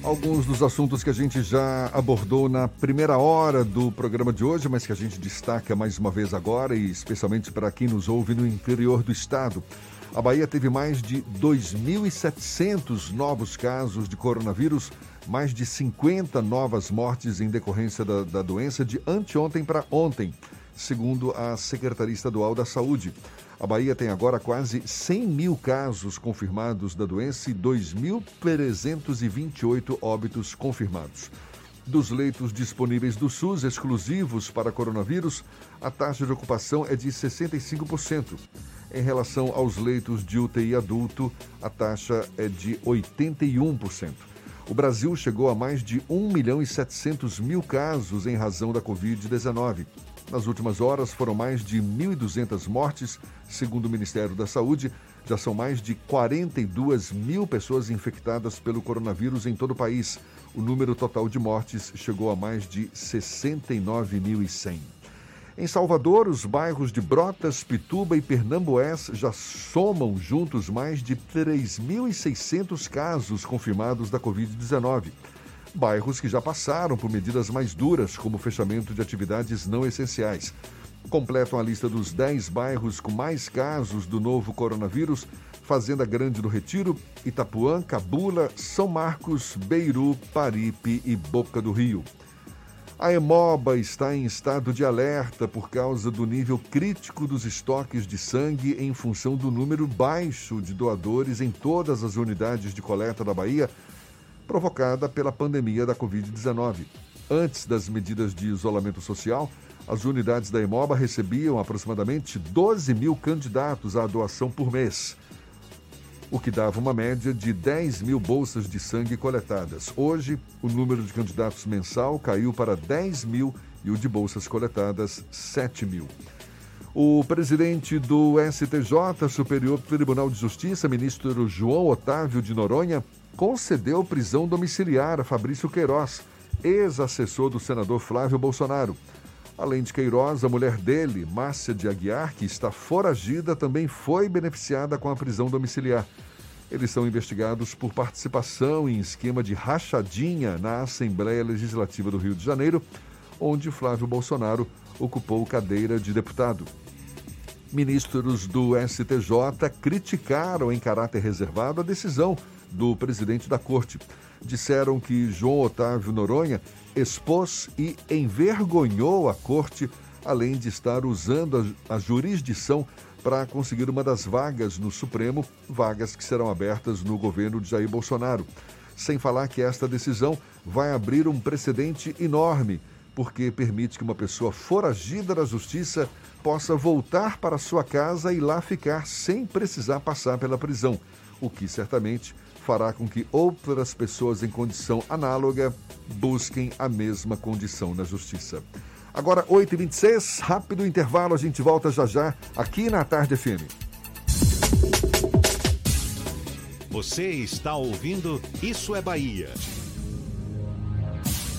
Alguns dos assuntos que a gente já abordou na primeira hora do programa de hoje, mas que a gente destaca mais uma vez agora, e especialmente para quem nos ouve no interior do estado. A Bahia teve mais de 2.700 novos casos de coronavírus, mais de 50 novas mortes em decorrência da, da doença de anteontem para ontem, segundo a Secretaria Estadual da Saúde. A Bahia tem agora quase 100 mil casos confirmados da doença e 2.328 óbitos confirmados. Dos leitos disponíveis do SUS exclusivos para coronavírus, a taxa de ocupação é de 65%. Em relação aos leitos de UTI adulto, a taxa é de 81%. O Brasil chegou a mais de 1 milhão e 700 mil casos em razão da Covid-19. Nas últimas horas, foram mais de 1.200 mortes, segundo o Ministério da Saúde. Já são mais de 42 mil pessoas infectadas pelo coronavírus em todo o país. O número total de mortes chegou a mais de 69.100. Em Salvador, os bairros de Brotas, Pituba e Pernambués já somam juntos mais de 3.600 casos confirmados da Covid-19 bairros que já passaram por medidas mais duras, como fechamento de atividades não essenciais. Completam a lista dos 10 bairros com mais casos do novo coronavírus: Fazenda Grande do Retiro, Itapuã, Cabula, São Marcos, Beiru, Paripe e Boca do Rio. A Emoba está em estado de alerta por causa do nível crítico dos estoques de sangue em função do número baixo de doadores em todas as unidades de coleta da Bahia provocada pela pandemia da Covid-19. Antes das medidas de isolamento social, as unidades da Imoba recebiam aproximadamente 12 mil candidatos à doação por mês, o que dava uma média de 10 mil bolsas de sangue coletadas. Hoje, o número de candidatos mensal caiu para 10 mil e o de bolsas coletadas, 7 mil. O presidente do STJ, Superior Tribunal de Justiça, ministro João Otávio de Noronha, concedeu prisão domiciliar a Fabrício Queiroz, ex-assessor do senador Flávio Bolsonaro. Além de Queiroz, a mulher dele, Márcia de Aguiar, que está foragida, também foi beneficiada com a prisão domiciliar. Eles são investigados por participação em esquema de rachadinha na Assembleia Legislativa do Rio de Janeiro, onde Flávio Bolsonaro ocupou cadeira de deputado. Ministros do STJ criticaram em caráter reservado a decisão do presidente da corte. Disseram que João Otávio Noronha expôs e envergonhou a corte, além de estar usando a, a jurisdição para conseguir uma das vagas no Supremo, vagas que serão abertas no governo de Jair Bolsonaro. Sem falar que esta decisão vai abrir um precedente enorme, porque permite que uma pessoa foragida da justiça possa voltar para sua casa e lá ficar sem precisar passar pela prisão, o que certamente fará com que outras pessoas em condição análoga busquem a mesma condição na justiça. Agora, 8h26, rápido intervalo, a gente volta já já aqui na Tarde FM. Você está ouvindo Isso é Bahia.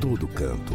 todo canto.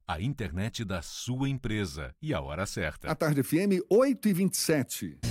A internet da sua empresa. E a hora certa. A tarde FM 8 e 27.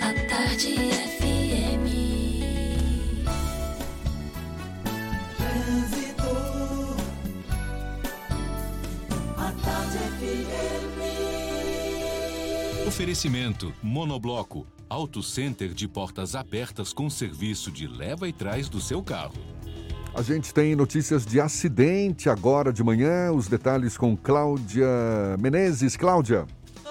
A tarde FM. Trânsito. A tarde FM. Oferecimento Monobloco. Auto Center de portas abertas com serviço de leva e trás do seu carro. A gente tem notícias de acidente agora de manhã. Os detalhes com Cláudia Menezes. Cláudia.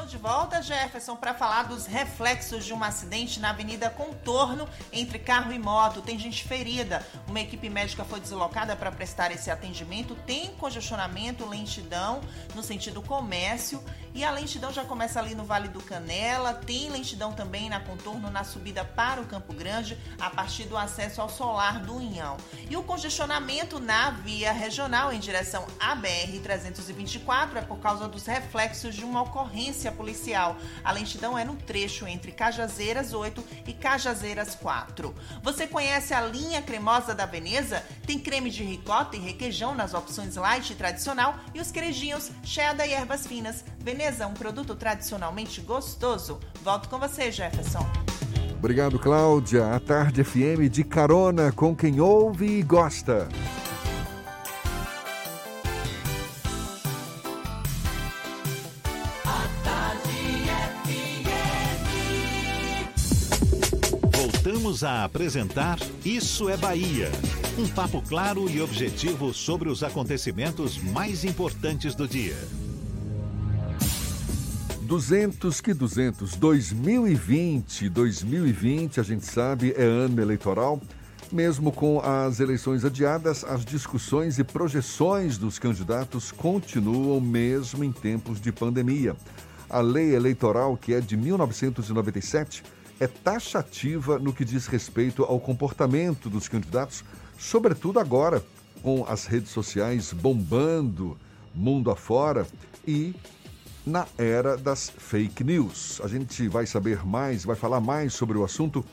De volta, Jefferson, para falar dos reflexos de um acidente na Avenida Contorno entre carro e moto. Tem gente ferida. Uma equipe médica foi deslocada para prestar esse atendimento. Tem congestionamento, lentidão no sentido comércio. E a lentidão já começa ali no Vale do Canela. Tem lentidão também na Contorno na subida para o Campo Grande, a partir do acesso ao solar do Unhão. E o congestionamento na via regional em direção à BR-324 é por causa dos reflexos de uma ocorrência policial. A lentidão é no trecho entre Cajazeiras 8 e Cajazeiras 4. Você conhece a linha cremosa da Veneza? Tem creme de ricota e requeijão nas opções light e tradicional e os queijinhos cheddar e ervas finas. Veneza, um produto tradicionalmente gostoso. Volto com você, Jefferson. Obrigado, Cláudia. A tarde FM de carona com quem ouve e gosta. Voltamos a apresentar Isso é Bahia. Um papo claro e objetivo sobre os acontecimentos mais importantes do dia. 200 que 200, 2020, 2020, a gente sabe, é ano eleitoral. Mesmo com as eleições adiadas, as discussões e projeções dos candidatos continuam mesmo em tempos de pandemia. A lei eleitoral, que é de 1997, é taxativa no que diz respeito ao comportamento dos candidatos, sobretudo agora, com as redes sociais bombando mundo afora e na era das fake news. A gente vai saber mais, vai falar mais sobre o assunto,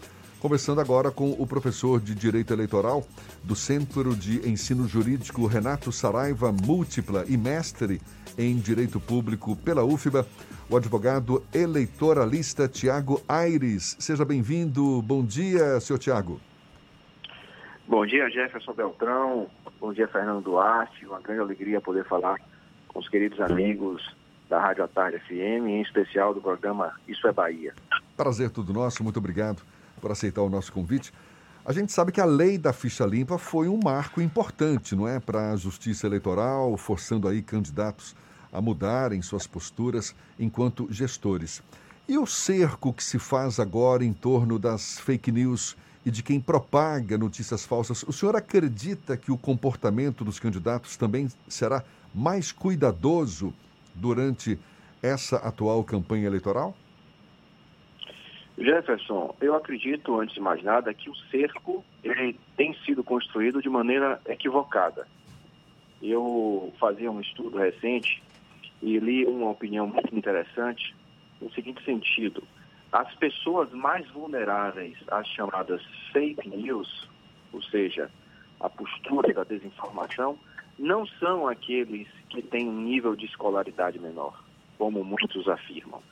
conversando agora com o professor de Direito Eleitoral do Centro de Ensino Jurídico Renato Saraiva Múltipla e mestre em Direito Público pela UFBA, o advogado eleitoralista Tiago Aires. Seja bem-vindo. Bom dia, senhor Tiago. Bom dia, Jefferson Beltrão. Bom dia, Fernando Duarte. Uma grande alegria poder falar com os queridos amigos da Rádio à Tarde FM, em especial do programa Isso é Bahia. Prazer todo nosso, muito obrigado por aceitar o nosso convite. A gente sabe que a lei da ficha limpa foi um marco importante, não é, para a justiça eleitoral, forçando aí candidatos a mudarem suas posturas enquanto gestores. E o cerco que se faz agora em torno das fake news e de quem propaga notícias falsas, o senhor acredita que o comportamento dos candidatos também será mais cuidadoso durante essa atual campanha eleitoral? Jefferson, eu acredito, antes de mais nada, que o cerco ele tem sido construído de maneira equivocada. Eu fazia um estudo recente e li uma opinião muito interessante no seguinte sentido: as pessoas mais vulneráveis às chamadas fake news, ou seja, a postura da desinformação, não são aqueles que têm um nível de escolaridade menor, como muitos afirmam,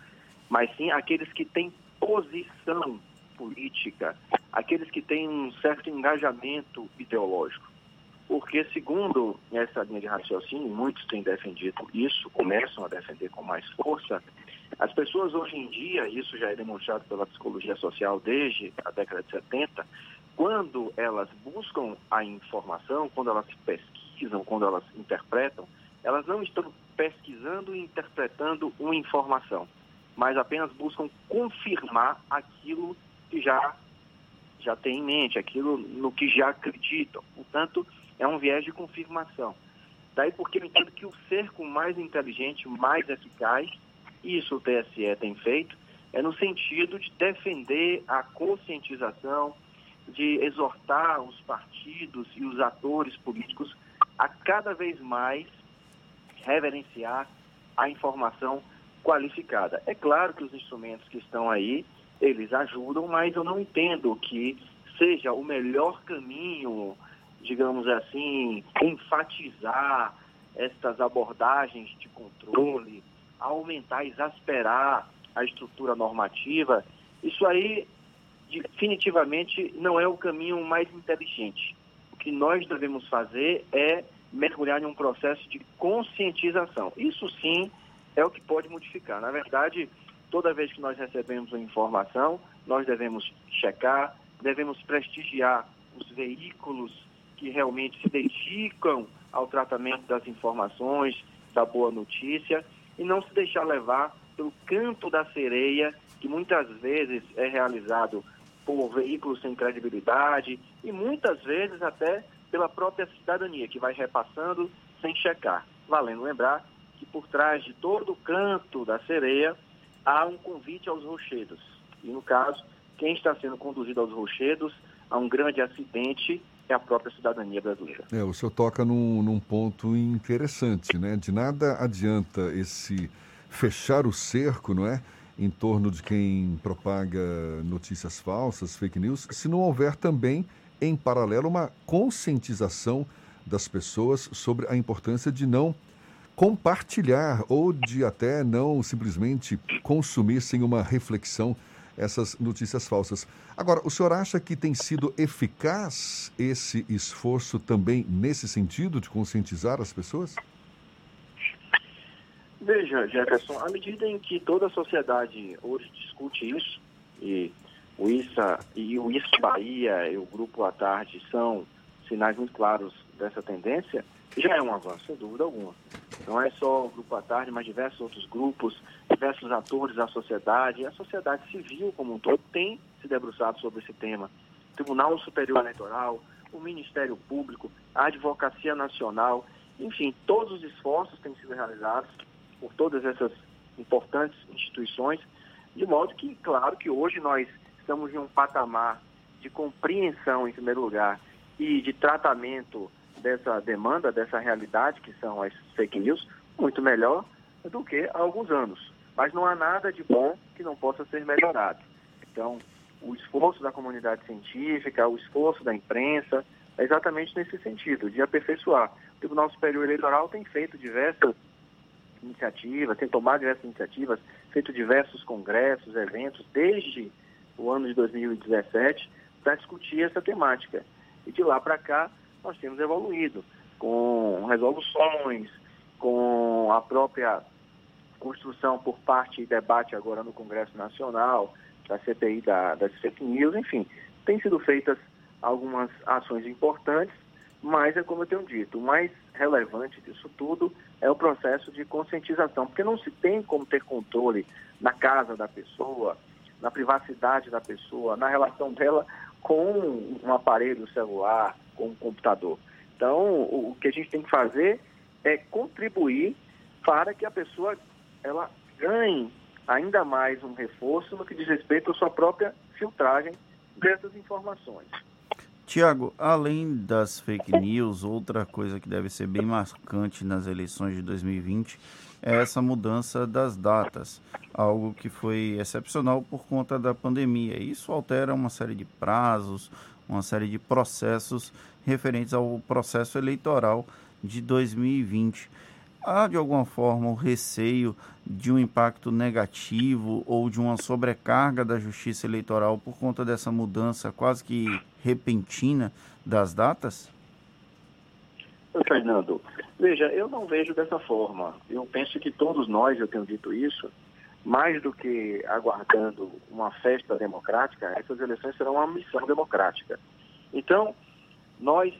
mas sim aqueles que têm posição política, aqueles que têm um certo engajamento ideológico. porque, segundo essa linha de raciocínio, muitos têm defendido isso, começam a defender com mais força, as pessoas hoje em dia, isso já é demonstrado pela psicologia social desde a década de 70, quando elas buscam a informação, quando elas pesquisam, quando elas interpretam, elas não estão pesquisando e interpretando uma informação, mas apenas buscam confirmar aquilo que já já tem em mente, aquilo no que já acreditam. Portanto, é um viés de confirmação. Daí porque eu entendo que o cerco mais inteligente, mais eficaz, e isso o TSE tem feito, é no sentido de defender a conscientização, de exortar os partidos e os atores políticos a cada vez mais reverenciar a informação qualificada. É claro que os instrumentos que estão aí, eles ajudam, mas eu não entendo que seja o melhor caminho digamos assim, enfatizar estas abordagens de controle, aumentar, exasperar a estrutura normativa, isso aí definitivamente não é o caminho mais inteligente. O que nós devemos fazer é mergulhar em um processo de conscientização. Isso sim é o que pode modificar. Na verdade, toda vez que nós recebemos uma informação, nós devemos checar, devemos prestigiar os veículos que realmente se dedicam ao tratamento das informações, da boa notícia, e não se deixar levar pelo canto da sereia, que muitas vezes é realizado por veículos sem credibilidade e muitas vezes até pela própria cidadania, que vai repassando sem checar. Valendo lembrar que por trás de todo o canto da sereia há um convite aos rochedos. E no caso, quem está sendo conduzido aos rochedos a um grande acidente é a própria cidadania brasileira. É, o senhor toca num, num ponto interessante, né? De nada adianta esse fechar o cerco, não é? Em torno de quem propaga notícias falsas, fake news, se não houver também, em paralelo, uma conscientização das pessoas sobre a importância de não compartilhar ou de até não simplesmente consumir sem uma reflexão essas notícias falsas. Agora, o senhor acha que tem sido eficaz esse esforço também nesse sentido de conscientizar as pessoas? Veja, Jefferson, à medida em que toda a sociedade hoje discute isso, e o ISA e o ISA Bahia e o Grupo à Tarde são sinais muito claros dessa tendência, já é um avanço, sem dúvida alguma. Não é só o Grupo à Tarde, mas diversos outros grupos, diversos atores da sociedade, a sociedade civil como um todo tem se debruçado sobre esse tema. O Tribunal Superior Eleitoral, o Ministério Público, a Advocacia Nacional, enfim, todos os esforços têm sido realizados por todas essas importantes instituições, de modo que, claro que hoje nós estamos em um patamar de compreensão, em primeiro lugar, e de tratamento dessa demanda, dessa realidade, que são as fake news, muito melhor do que há alguns anos. Mas não há nada de bom que não possa ser melhorado. Então, o esforço da comunidade científica, o esforço da imprensa, é exatamente nesse sentido, de aperfeiçoar. O Tribunal Superior Eleitoral tem feito diversas iniciativas, tem tomado diversas iniciativas, feito diversos congressos, eventos, desde o ano de 2017, para discutir essa temática. E de lá para cá, nós temos evoluído com resoluções, com a própria construção por parte e debate agora no Congresso Nacional, da CPI da, das fake news, enfim, tem sido feitas algumas ações importantes, mas é como eu tenho dito, o mais relevante disso tudo é o processo de conscientização, porque não se tem como ter controle na casa da pessoa, na privacidade da pessoa, na relação dela com um aparelho celular, com um computador. Então, o que a gente tem que fazer é contribuir para que a pessoa ela ganhe ainda mais um reforço no que diz respeito à sua própria filtragem dessas informações. Tiago, além das fake news, outra coisa que deve ser bem marcante nas eleições de 2020 é essa mudança das datas, algo que foi excepcional por conta da pandemia. Isso altera uma série de prazos, uma série de processos referentes ao processo eleitoral de 2020. Há, de alguma forma, o receio de um impacto negativo ou de uma sobrecarga da justiça eleitoral por conta dessa mudança quase que repentina das datas? Fernando, veja, eu não vejo dessa forma. Eu penso que todos nós, eu tenho dito isso, mais do que aguardando uma festa democrática, essas eleições serão uma missão democrática. Então, nós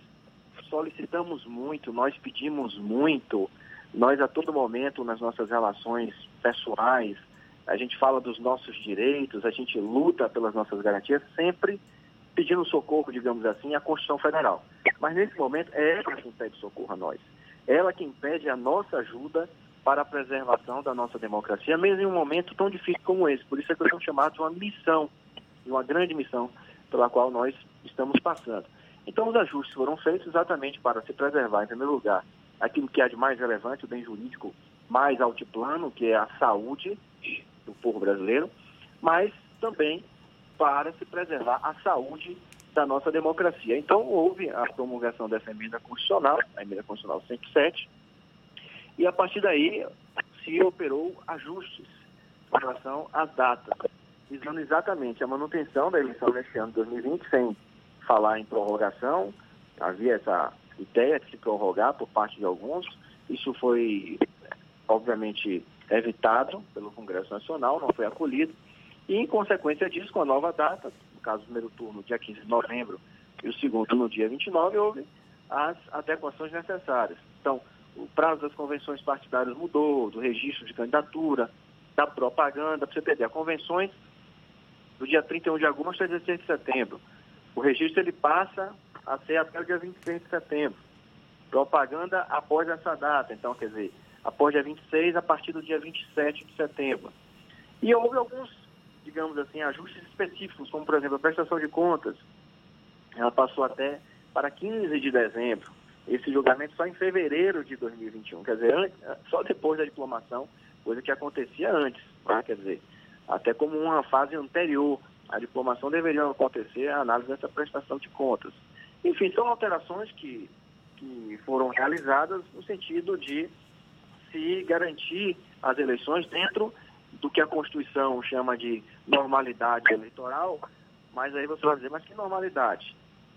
solicitamos muito, nós pedimos muito, nós a todo momento nas nossas relações pessoais, a gente fala dos nossos direitos, a gente luta pelas nossas garantias, sempre pedindo socorro, digamos assim, à Constituição Federal. Mas nesse momento é ela quem pede socorro a nós. Ela quem pede a nossa ajuda para a preservação da nossa democracia, mesmo em um momento tão difícil como esse. Por isso é que eu tenho chamado de uma missão, de uma grande missão pela qual nós estamos passando. Então os ajustes foram feitos exatamente para se preservar, em primeiro lugar, aquilo que é de mais relevante, o bem jurídico mais altiplano, que é a saúde do povo brasileiro, mas também para se preservar a saúde da nossa democracia. Então, houve a promulgação dessa emenda constitucional, a emenda constitucional 107, e a partir daí se operou ajustes com relação às datas, visando exatamente a manutenção da eleição neste ano de 2020, sem falar em prorrogação. Havia essa ideia de se prorrogar por parte de alguns. Isso foi, obviamente, evitado pelo Congresso Nacional, não foi acolhido. E, em consequência disso, com a nova data, no caso do primeiro turno, dia 15 de novembro, e o segundo no dia 29, houve as adequações necessárias. Então, o prazo das convenções partidárias mudou, do registro de candidatura, da propaganda, para você entender, as convenções do dia 31 de agosto a 16 de setembro. O registro ele passa a ser até o dia 26 de setembro. Propaganda após essa data, então, quer dizer, após dia 26, a partir do dia 27 de setembro. E houve alguns, digamos assim, ajustes específicos, como, por exemplo, a prestação de contas. Ela passou até para 15 de dezembro. Esse julgamento só em fevereiro de 2021, quer dizer, só depois da diplomação, coisa que acontecia antes, né? quer dizer, até como uma fase anterior à diplomação deveria acontecer a análise dessa prestação de contas. Enfim, são alterações que, que foram realizadas no sentido de se garantir as eleições dentro do que a Constituição chama de normalidade eleitoral, mas aí você vai dizer, mas que normalidade?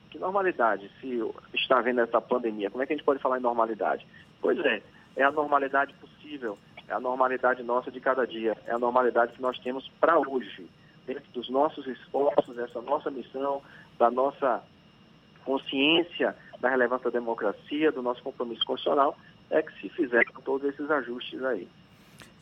Que normalidade se está havendo essa pandemia? Como é que a gente pode falar em normalidade? Pois é, é a normalidade possível, é a normalidade nossa de cada dia, é a normalidade que nós temos para hoje, dentro dos nossos esforços, dessa nossa missão, da nossa consciência da relevância da democracia, do nosso compromisso constitucional, é que se fizeram todos esses ajustes aí.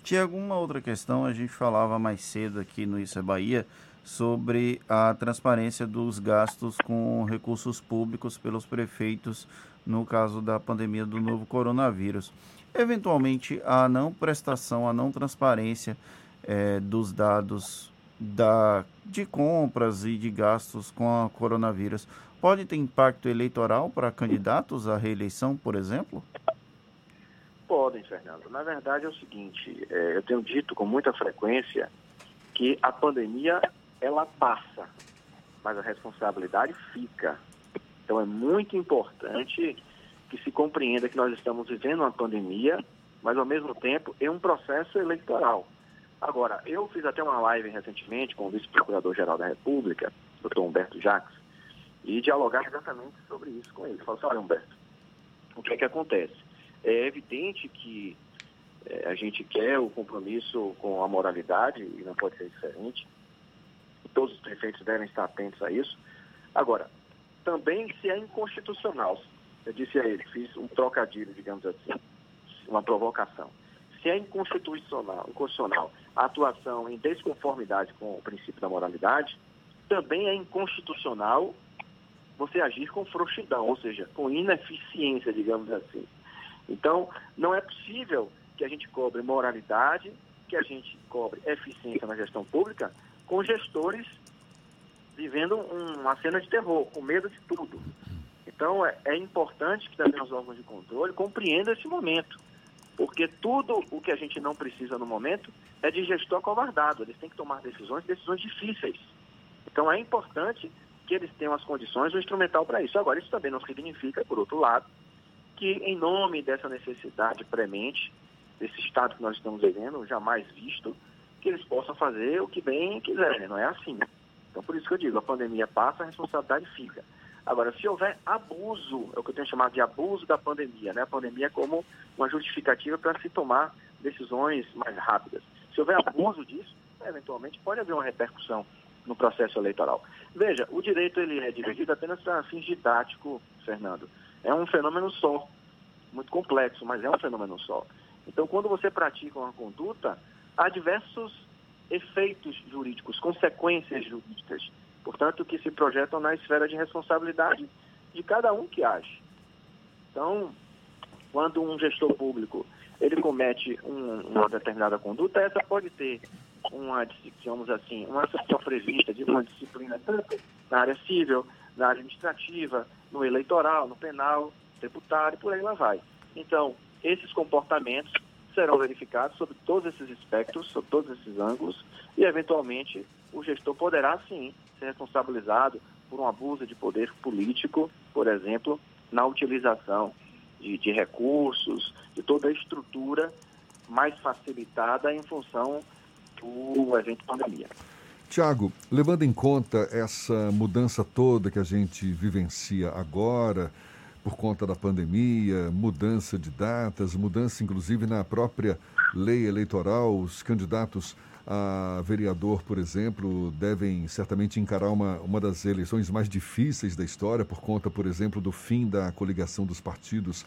Tinha alguma outra questão, a gente falava mais cedo aqui no Isso é Bahia, sobre a transparência dos gastos com recursos públicos pelos prefeitos no caso da pandemia do novo coronavírus. Eventualmente, a não prestação, a não transparência é, dos dados da, de compras e de gastos com a coronavírus pode ter impacto eleitoral para candidatos à reeleição, por exemplo? Podem, Fernando. Na verdade é o seguinte, é, eu tenho dito com muita frequência que a pandemia ela passa, mas a responsabilidade fica. Então é muito importante que se compreenda que nós estamos vivendo uma pandemia, mas ao mesmo tempo é um processo eleitoral. Agora, eu fiz até uma live recentemente com o vice-procurador-geral da República, doutor Humberto Jacques, e dialogar exatamente sobre isso com ele. Falei assim, olha Humberto, o que é que acontece? É evidente que é, a gente quer o compromisso com a moralidade, e não pode ser diferente, todos os prefeitos devem estar atentos a isso. Agora, também se é inconstitucional, eu disse a ele, fiz um trocadilho, digamos assim, uma provocação. Se é inconstitucional, inconstitucional a atuação em desconformidade com o princípio da moralidade, também é inconstitucional você agir com frouxidão, ou seja, com ineficiência, digamos assim. Então, não é possível que a gente cobre moralidade, que a gente cobre eficiência na gestão pública, com gestores vivendo uma cena de terror, com medo de tudo. Então, é, é importante que também os órgãos de controle compreendam esse momento, porque tudo o que a gente não precisa no momento é de gestor acovardado. Eles têm que tomar decisões, decisões difíceis. Então, é importante que eles tenham as condições, o instrumental para isso. Agora, isso também não significa, por outro lado, que em nome dessa necessidade premente, desse estado que nós estamos vivendo, jamais visto, que eles possam fazer o que bem quiserem, não é assim. Então, por isso que eu digo, a pandemia passa, a responsabilidade fica. Agora, se houver abuso, é o que eu tenho chamado de abuso da pandemia, né? A pandemia como uma justificativa para se tomar decisões mais rápidas. Se houver abuso disso, eventualmente pode haver uma repercussão no processo eleitoral. Veja, o direito ele é dividido apenas para fins didáticos, Fernando. É um fenômeno só, muito complexo, mas é um fenômeno só. Então, quando você pratica uma conduta, há diversos efeitos jurídicos, consequências jurídicas portanto, que se projetam na esfera de responsabilidade de cada um que age. Então, quando um gestor público ele comete um, uma determinada conduta, essa pode ter uma, digamos assim, uma sanção prevista de uma disciplina tanto na área civil, na área administrativa, no eleitoral, no penal, tributário, por aí lá vai. Então, esses comportamentos serão verificados sobre todos esses espectros, sobre todos esses ângulos, e eventualmente o gestor poderá sim ser responsabilizado por um abuso de poder político, por exemplo, na utilização de, de recursos, de toda a estrutura mais facilitada em função do evento pandemia. Tiago, levando em conta essa mudança toda que a gente vivencia agora, por conta da pandemia, mudança de datas, mudança inclusive na própria lei eleitoral, os candidatos a vereador, por exemplo, devem certamente encarar uma, uma das eleições mais difíceis da história, por conta, por exemplo, do fim da coligação dos partidos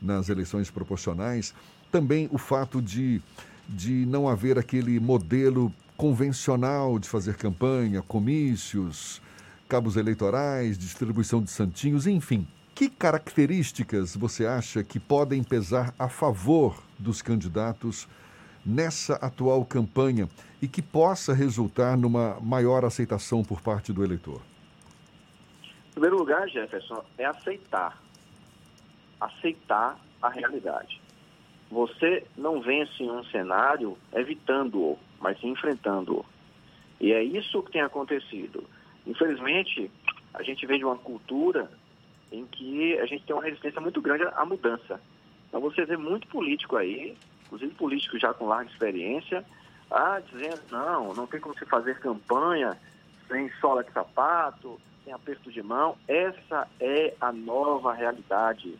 nas eleições proporcionais. Também o fato de, de não haver aquele modelo convencional de fazer campanha, comícios, cabos eleitorais, distribuição de santinhos, enfim. Que características você acha que podem pesar a favor dos candidatos? nessa atual campanha e que possa resultar numa maior aceitação por parte do eleitor? Em primeiro lugar, Jefferson, é aceitar. Aceitar a realidade. Você não vence um cenário evitando-o, mas enfrentando-o. E é isso que tem acontecido. Infelizmente, a gente vem de uma cultura em que a gente tem uma resistência muito grande à mudança. Então você vê muito político aí inclusive políticos já com larga experiência, ah, dizendo, não, não tem como se fazer campanha sem sola de sapato, sem aperto de mão. Essa é a nova realidade.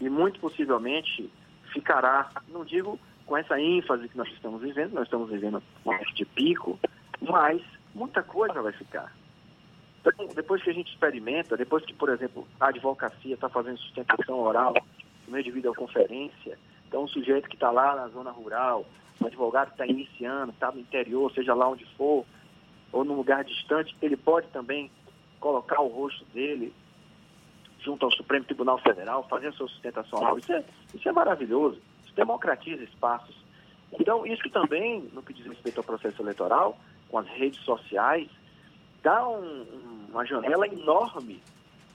E muito possivelmente ficará, não digo com essa ênfase que nós estamos vivendo, nós estamos vivendo um de pico, mas muita coisa vai ficar. Então, depois que a gente experimenta, depois que, por exemplo, a advocacia está fazendo sustentação oral meio de videoconferência, então, o sujeito que está lá na zona rural, o advogado que está iniciando, está no interior, seja lá onde for, ou num lugar distante, ele pode também colocar o rosto dele junto ao Supremo Tribunal Federal, fazer a sua sustentação oral. Isso é, isso é maravilhoso. Isso democratiza espaços. Então, isso também, no que diz respeito ao processo eleitoral, com as redes sociais, dá um, uma janela enorme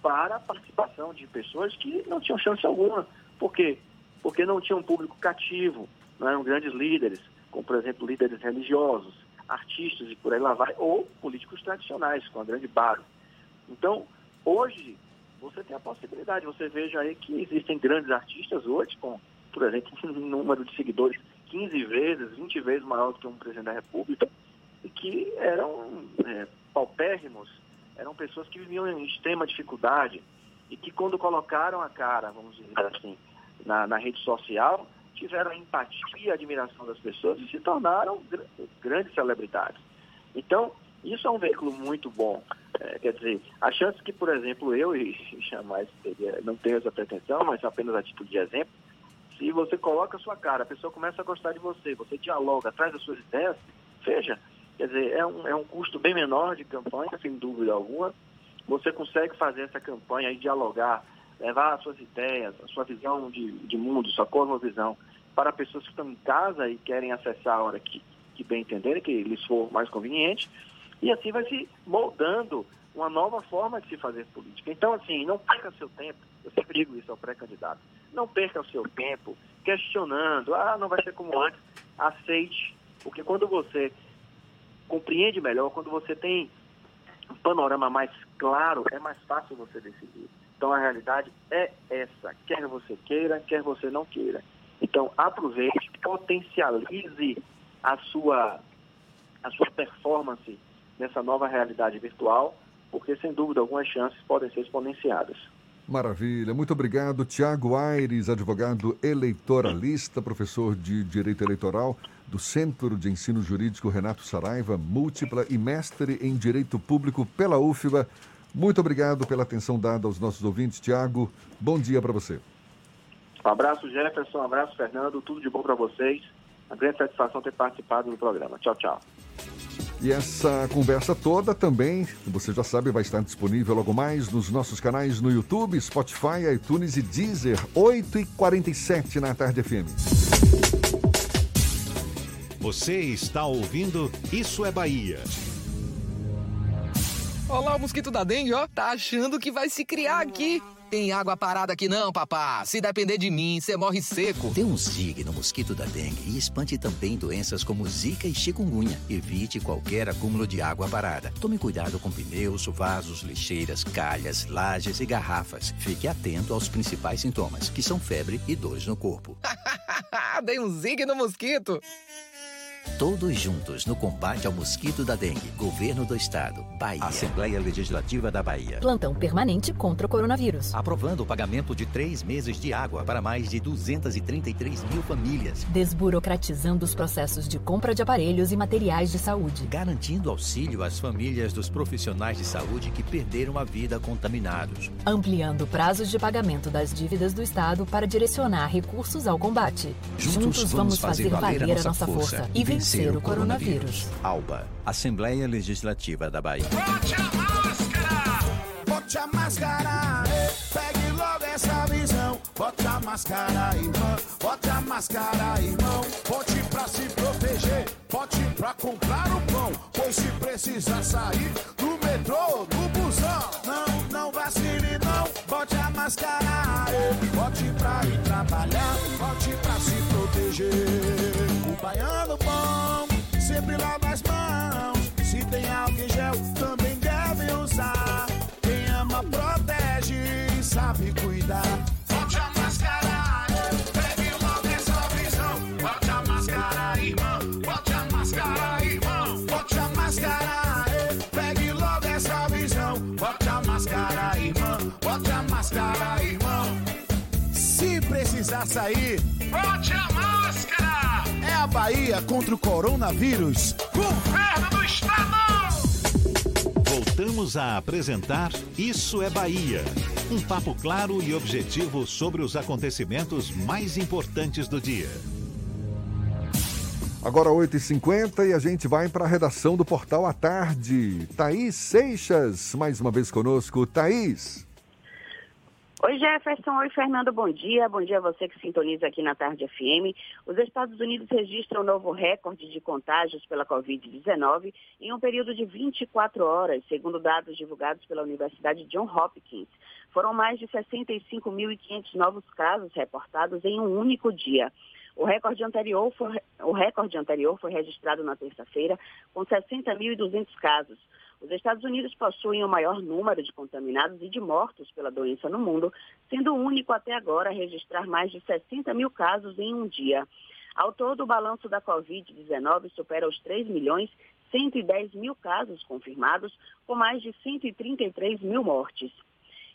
para a participação de pessoas que não tinham chance alguma. Por quê? porque não tinham um público cativo, não eram grandes líderes, como, por exemplo, líderes religiosos, artistas e por aí lá vai, ou políticos tradicionais, com a grande base. Então, hoje, você tem a possibilidade, você veja aí que existem grandes artistas hoje, com, por exemplo, [LAUGHS] um número de seguidores 15 vezes, 20 vezes maior do que um presidente da República, e que eram é, paupérrimos, eram pessoas que viviam em extrema dificuldade, e que quando colocaram a cara, vamos dizer assim, na, na rede social, tiveram a empatia a admiração das pessoas e se tornaram gr grandes celebridades. Então, isso é um veículo muito bom. É, quer dizer, a chance que, por exemplo, eu, e [LAUGHS] jamais teria, não tenho essa pretensão, mas apenas a título de exemplo, se você coloca a sua cara, a pessoa começa a gostar de você, você dialoga, traz as suas ideias, veja, quer dizer, é um, é um custo bem menor de campanha, sem dúvida alguma. Você consegue fazer essa campanha e dialogar levar as suas ideias, a sua visão de, de mundo, sua cosmovisão, para pessoas que estão em casa e querem acessar a hora que, que bem entenderem, que lhes for mais conveniente, e assim vai se moldando uma nova forma de se fazer política. Então, assim, não perca seu tempo, eu sempre digo isso ao pré-candidato, não perca o seu tempo questionando, ah, não vai ser como antes, aceite, porque quando você compreende melhor, quando você tem um panorama mais claro, é mais fácil você decidir. Então a realidade é essa, quer você queira, quer você não queira. Então aproveite, potencialize a sua, a sua performance nessa nova realidade virtual porque sem dúvida algumas chances podem ser exponenciadas. Maravilha, muito obrigado. Tiago Aires, advogado eleitoralista, professor de Direito Eleitoral do Centro de Ensino Jurídico Renato Saraiva, múltipla e mestre em Direito Público pela UFBA. Muito obrigado pela atenção dada aos nossos ouvintes. Tiago, bom dia para você. Um abraço, Jefferson. Um abraço, Fernando. Tudo de bom para vocês. Uma grande satisfação ter participado do programa. Tchau, tchau. E essa conversa toda também, você já sabe, vai estar disponível logo mais nos nossos canais no YouTube, Spotify, iTunes e Deezer, 8h47 na Tarde FM. Você está ouvindo Isso é Bahia. Olha lá o mosquito da dengue, ó. Tá achando que vai se criar aqui. Tem água parada aqui não, papá. Se depender de mim, você morre seco. Dê um zig no mosquito da dengue e espante também doenças como zika e chikungunya. Evite qualquer acúmulo de água parada. Tome cuidado com pneus, vasos, lixeiras, calhas, lajes e garrafas. Fique atento aos principais sintomas, que são febre e dores no corpo. [LAUGHS] Dei um zig no mosquito. Todos juntos no combate ao mosquito da dengue. Governo do Estado. Bahia. Assembleia Legislativa da Bahia. Plantão permanente contra o coronavírus. Aprovando o pagamento de três meses de água para mais de 233 mil famílias. Desburocratizando os processos de compra de aparelhos e materiais de saúde. Garantindo auxílio às famílias dos profissionais de saúde que perderam a vida contaminados. Ampliando prazos de pagamento das dívidas do Estado para direcionar recursos ao combate. Juntos, vamos fazer valer a nossa força e vencer o coronavírus. Alba, Assembleia Legislativa da Bahia. Bote a máscara! Bote a máscara! Pegue logo essa visão. Bote a máscara, irmão. Bote a máscara, irmão. Bote pra se proteger. Bote pra comprar o pão. Pois se precisar sair do metrô, do busão. Não, não vacile, não. Bote a máscara. Bote pra ir trabalhar. Bote sempre lava as mãos. Se tem álcool em gel, também deve usar. Quem ama, protege e sabe cuidar. Bote a máscara, pegue logo essa visão. Bote a máscara, irmão. Bote a máscara, irmão. Bote a máscara, pegue logo essa visão. Bote a máscara, irmão. Bote a máscara, irmão. Se precisar sair, bote Bahia contra o coronavírus. Governo do Estado. Voltamos a apresentar Isso é Bahia. Um papo claro e objetivo sobre os acontecimentos mais importantes do dia. Agora 8h50 e a gente vai para a redação do Portal à Tarde. Thaís Seixas, mais uma vez conosco. Thaís. Oi Jefferson, oi Fernando, bom dia. Bom dia a você que sintoniza aqui na Tarde FM. Os Estados Unidos registram um novo recorde de contágios pela Covid-19 em um período de 24 horas, segundo dados divulgados pela Universidade John Hopkins. Foram mais de 65.500 novos casos reportados em um único dia. O recorde anterior foi, o recorde anterior foi registrado na terça-feira, com 60.200 casos. Os Estados Unidos possuem o maior número de contaminados e de mortos pela doença no mundo, sendo o único até agora a registrar mais de 60 mil casos em um dia. Ao todo, o balanço da Covid-19 supera os 3 milhões 110 mil casos confirmados, com mais de 133 mil mortes.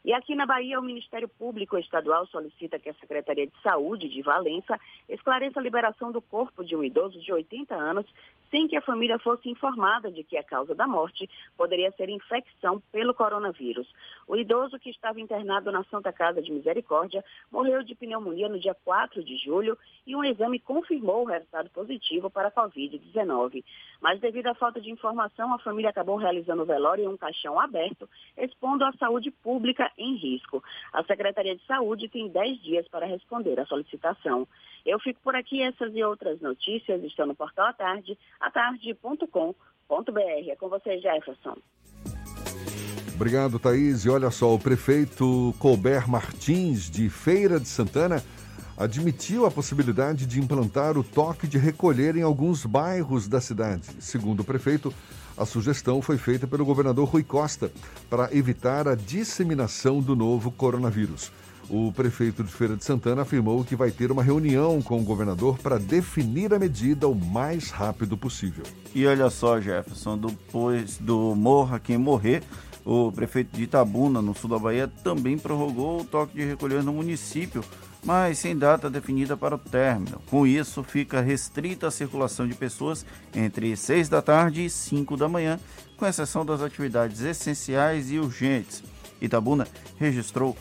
E aqui na Bahia, o Ministério Público Estadual solicita que a Secretaria de Saúde de Valença esclareça a liberação do corpo de um idoso de 80 anos sem que a família fosse informada de que a causa da morte poderia ser infecção pelo coronavírus. O idoso que estava internado na Santa Casa de Misericórdia morreu de pneumonia no dia 4 de julho e um exame confirmou o resultado positivo para a Covid-19. Mas devido à falta de informação, a família acabou realizando o velório em um caixão aberto, expondo a saúde pública em risco. A Secretaria de Saúde tem 10 dias para responder à solicitação. Eu fico por aqui, essas e outras notícias estão no portal à tarde, atarde.com.br. É com você, Jefferson. Obrigado, Thaís. E olha só, o prefeito Colbert Martins, de Feira de Santana, admitiu a possibilidade de implantar o toque de recolher em alguns bairros da cidade. Segundo o prefeito, a sugestão foi feita pelo governador Rui Costa para evitar a disseminação do novo coronavírus. O prefeito de Feira de Santana afirmou que vai ter uma reunião com o governador para definir a medida o mais rápido possível. E olha só, Jefferson, depois do morra quem morrer, O prefeito de Itabuna, no sul da Bahia, também prorrogou o toque de recolher no município, mas sem data definida para o término. Com isso, fica restrita a circulação de pessoas entre 6 da tarde e 5 da manhã, com exceção das atividades essenciais e urgentes. Itabuna registrou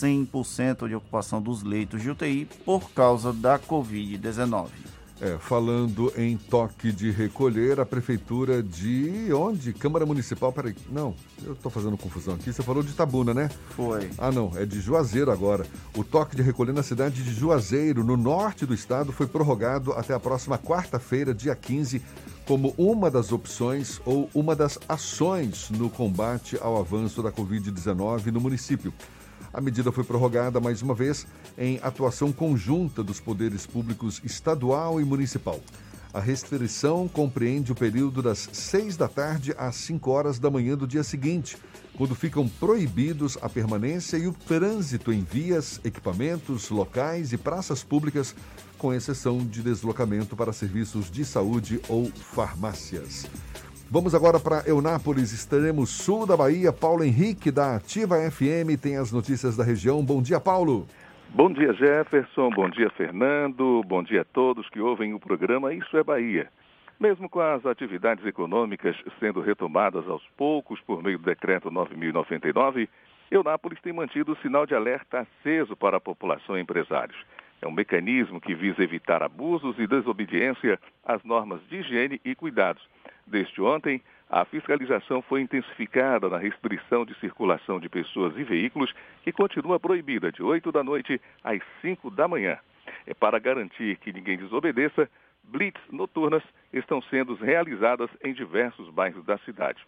100% de ocupação dos leitos de UTI por causa da Covid-19. É, falando em toque de recolher, a prefeitura de onde? Câmara Municipal, peraí, não, eu estou fazendo confusão aqui, você falou de Itabuna, né? Foi. Ah, não, é de Juazeiro agora. O toque de recolher na cidade de Juazeiro, no norte do estado, foi prorrogado até a próxima quarta-feira, dia 15, como uma das opções ou uma das ações no combate ao avanço da Covid-19 no município. A medida foi prorrogada mais uma vez em atuação conjunta dos poderes públicos estadual e municipal. A restrição compreende o período das 6 da tarde às 5 horas da manhã do dia seguinte, quando ficam proibidos a permanência e o trânsito em vias, equipamentos, locais e praças públicas, com exceção de deslocamento para serviços de saúde ou farmácias. Vamos agora para Eunápolis, extremo sul da Bahia. Paulo Henrique, da Ativa FM, tem as notícias da região. Bom dia, Paulo. Bom dia, Jefferson. Bom dia, Fernando. Bom dia a todos que ouvem o programa Isso é Bahia. Mesmo com as atividades econômicas sendo retomadas aos poucos por meio do decreto 9099, Eunápolis tem mantido o sinal de alerta aceso para a população e empresários. É um mecanismo que visa evitar abusos e desobediência às normas de higiene e cuidados Desde ontem, a fiscalização foi intensificada na restrição de circulação de pessoas e veículos, que continua proibida de 8 da noite às 5 da manhã. É para garantir que ninguém desobedeça, blitz noturnas estão sendo realizadas em diversos bairros da cidade.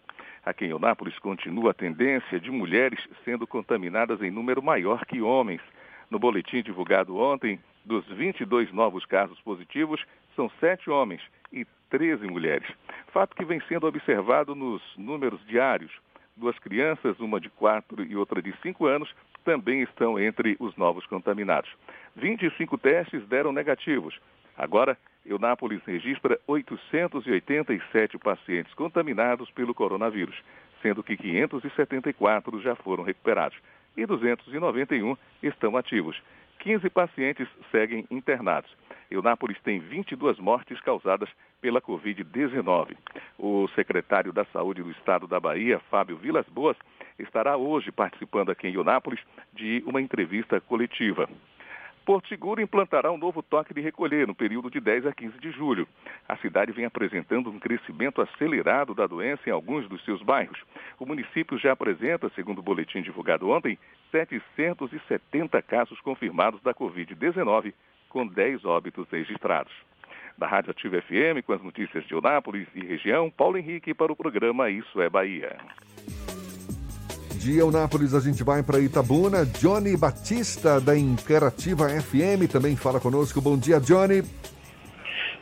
Aqui em Eunápolis continua a tendência de mulheres sendo contaminadas em número maior que homens. No boletim divulgado ontem, dos 22 novos casos positivos, são sete homens e 13 mulheres. Fato que vem sendo observado nos números diários. Duas crianças, uma de 4 e outra de 5 anos, também estão entre os novos contaminados. 25 testes deram negativos. Agora, Eunápolis registra 887 pacientes contaminados pelo coronavírus, sendo que 574 já foram recuperados e 291 estão ativos. 15 pacientes seguem internados. Eunápolis tem 22 mortes causadas pela Covid-19. O secretário da Saúde do Estado da Bahia, Fábio Vilas Boas, estará hoje participando aqui em Eunápolis de uma entrevista coletiva. Porto Seguro implantará um novo toque de recolher no período de 10 a 15 de julho. A cidade vem apresentando um crescimento acelerado da doença em alguns dos seus bairros. O município já apresenta, segundo o boletim divulgado ontem, 770 casos confirmados da Covid-19, com 10 óbitos registrados. Da Rádio Ativa FM, com as notícias de Eunápolis e região, Paulo Henrique para o programa Isso é Bahia. De Eunápolis a gente vai para Itabuna. Johnny Batista da Imperativa FM também fala conosco. Bom dia, Johnny.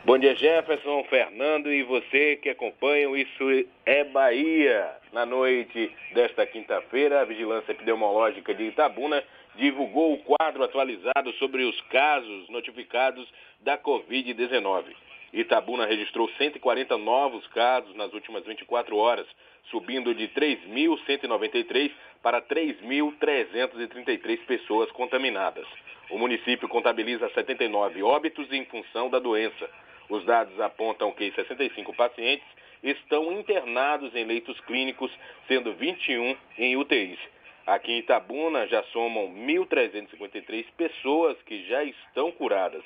Bom dia, Jefferson, Fernando e você que acompanha Isso é Bahia. Na noite desta quinta-feira, a Vigilância Epidemiológica de Itabuna divulgou o quadro atualizado sobre os casos notificados da Covid-19. Itabuna registrou 140 novos casos nas últimas 24 horas, subindo de 3.193 para 3.333 pessoas contaminadas. O município contabiliza 79 óbitos em função da doença. Os dados apontam que 65 pacientes estão internados em leitos clínicos, sendo 21 em UTIs. Aqui em Itabuna já somam 1.353 pessoas que já estão curadas.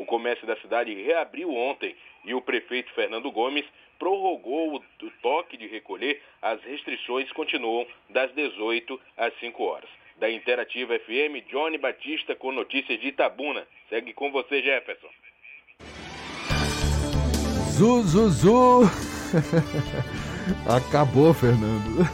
O comércio da cidade reabriu ontem e o prefeito Fernando Gomes prorrogou o toque de recolher. As restrições continuam das 18 às 5 horas. Da Interativa FM, Johnny Batista com notícias de Itabuna. Segue com você, Jefferson. Zuzuzu. [LAUGHS] Acabou, Fernando.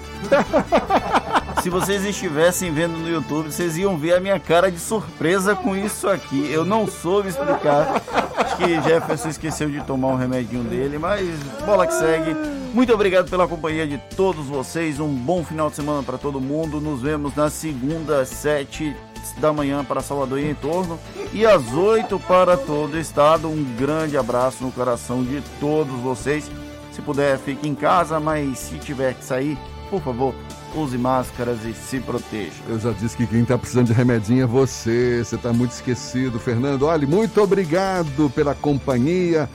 [LAUGHS] Se vocês estivessem vendo no YouTube, vocês iam ver a minha cara de surpresa com isso aqui. Eu não soube explicar. Acho que Jefferson esqueceu de tomar um remedinho dele, mas bola que segue. Muito obrigado pela companhia de todos vocês. Um bom final de semana para todo mundo. Nos vemos na segunda, sete da manhã para Salvador e em torno e às 8 para todo o estado. Um grande abraço no coração de todos vocês. Se puder, fique em casa, mas se tiver que sair, por favor, use máscaras e se proteja. Eu já disse que quem está precisando de remedinho é você. Você está muito esquecido, Fernando. Olha, muito obrigado pela companhia,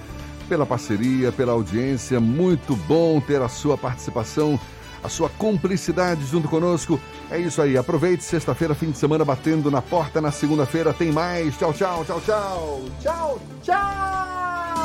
pela parceria, pela audiência. Muito bom ter a sua participação, a sua cumplicidade junto conosco. É isso aí. Aproveite sexta-feira, fim de semana, batendo na porta. Na segunda-feira tem mais. Tchau, tchau, tchau, tchau. Tchau, tchau.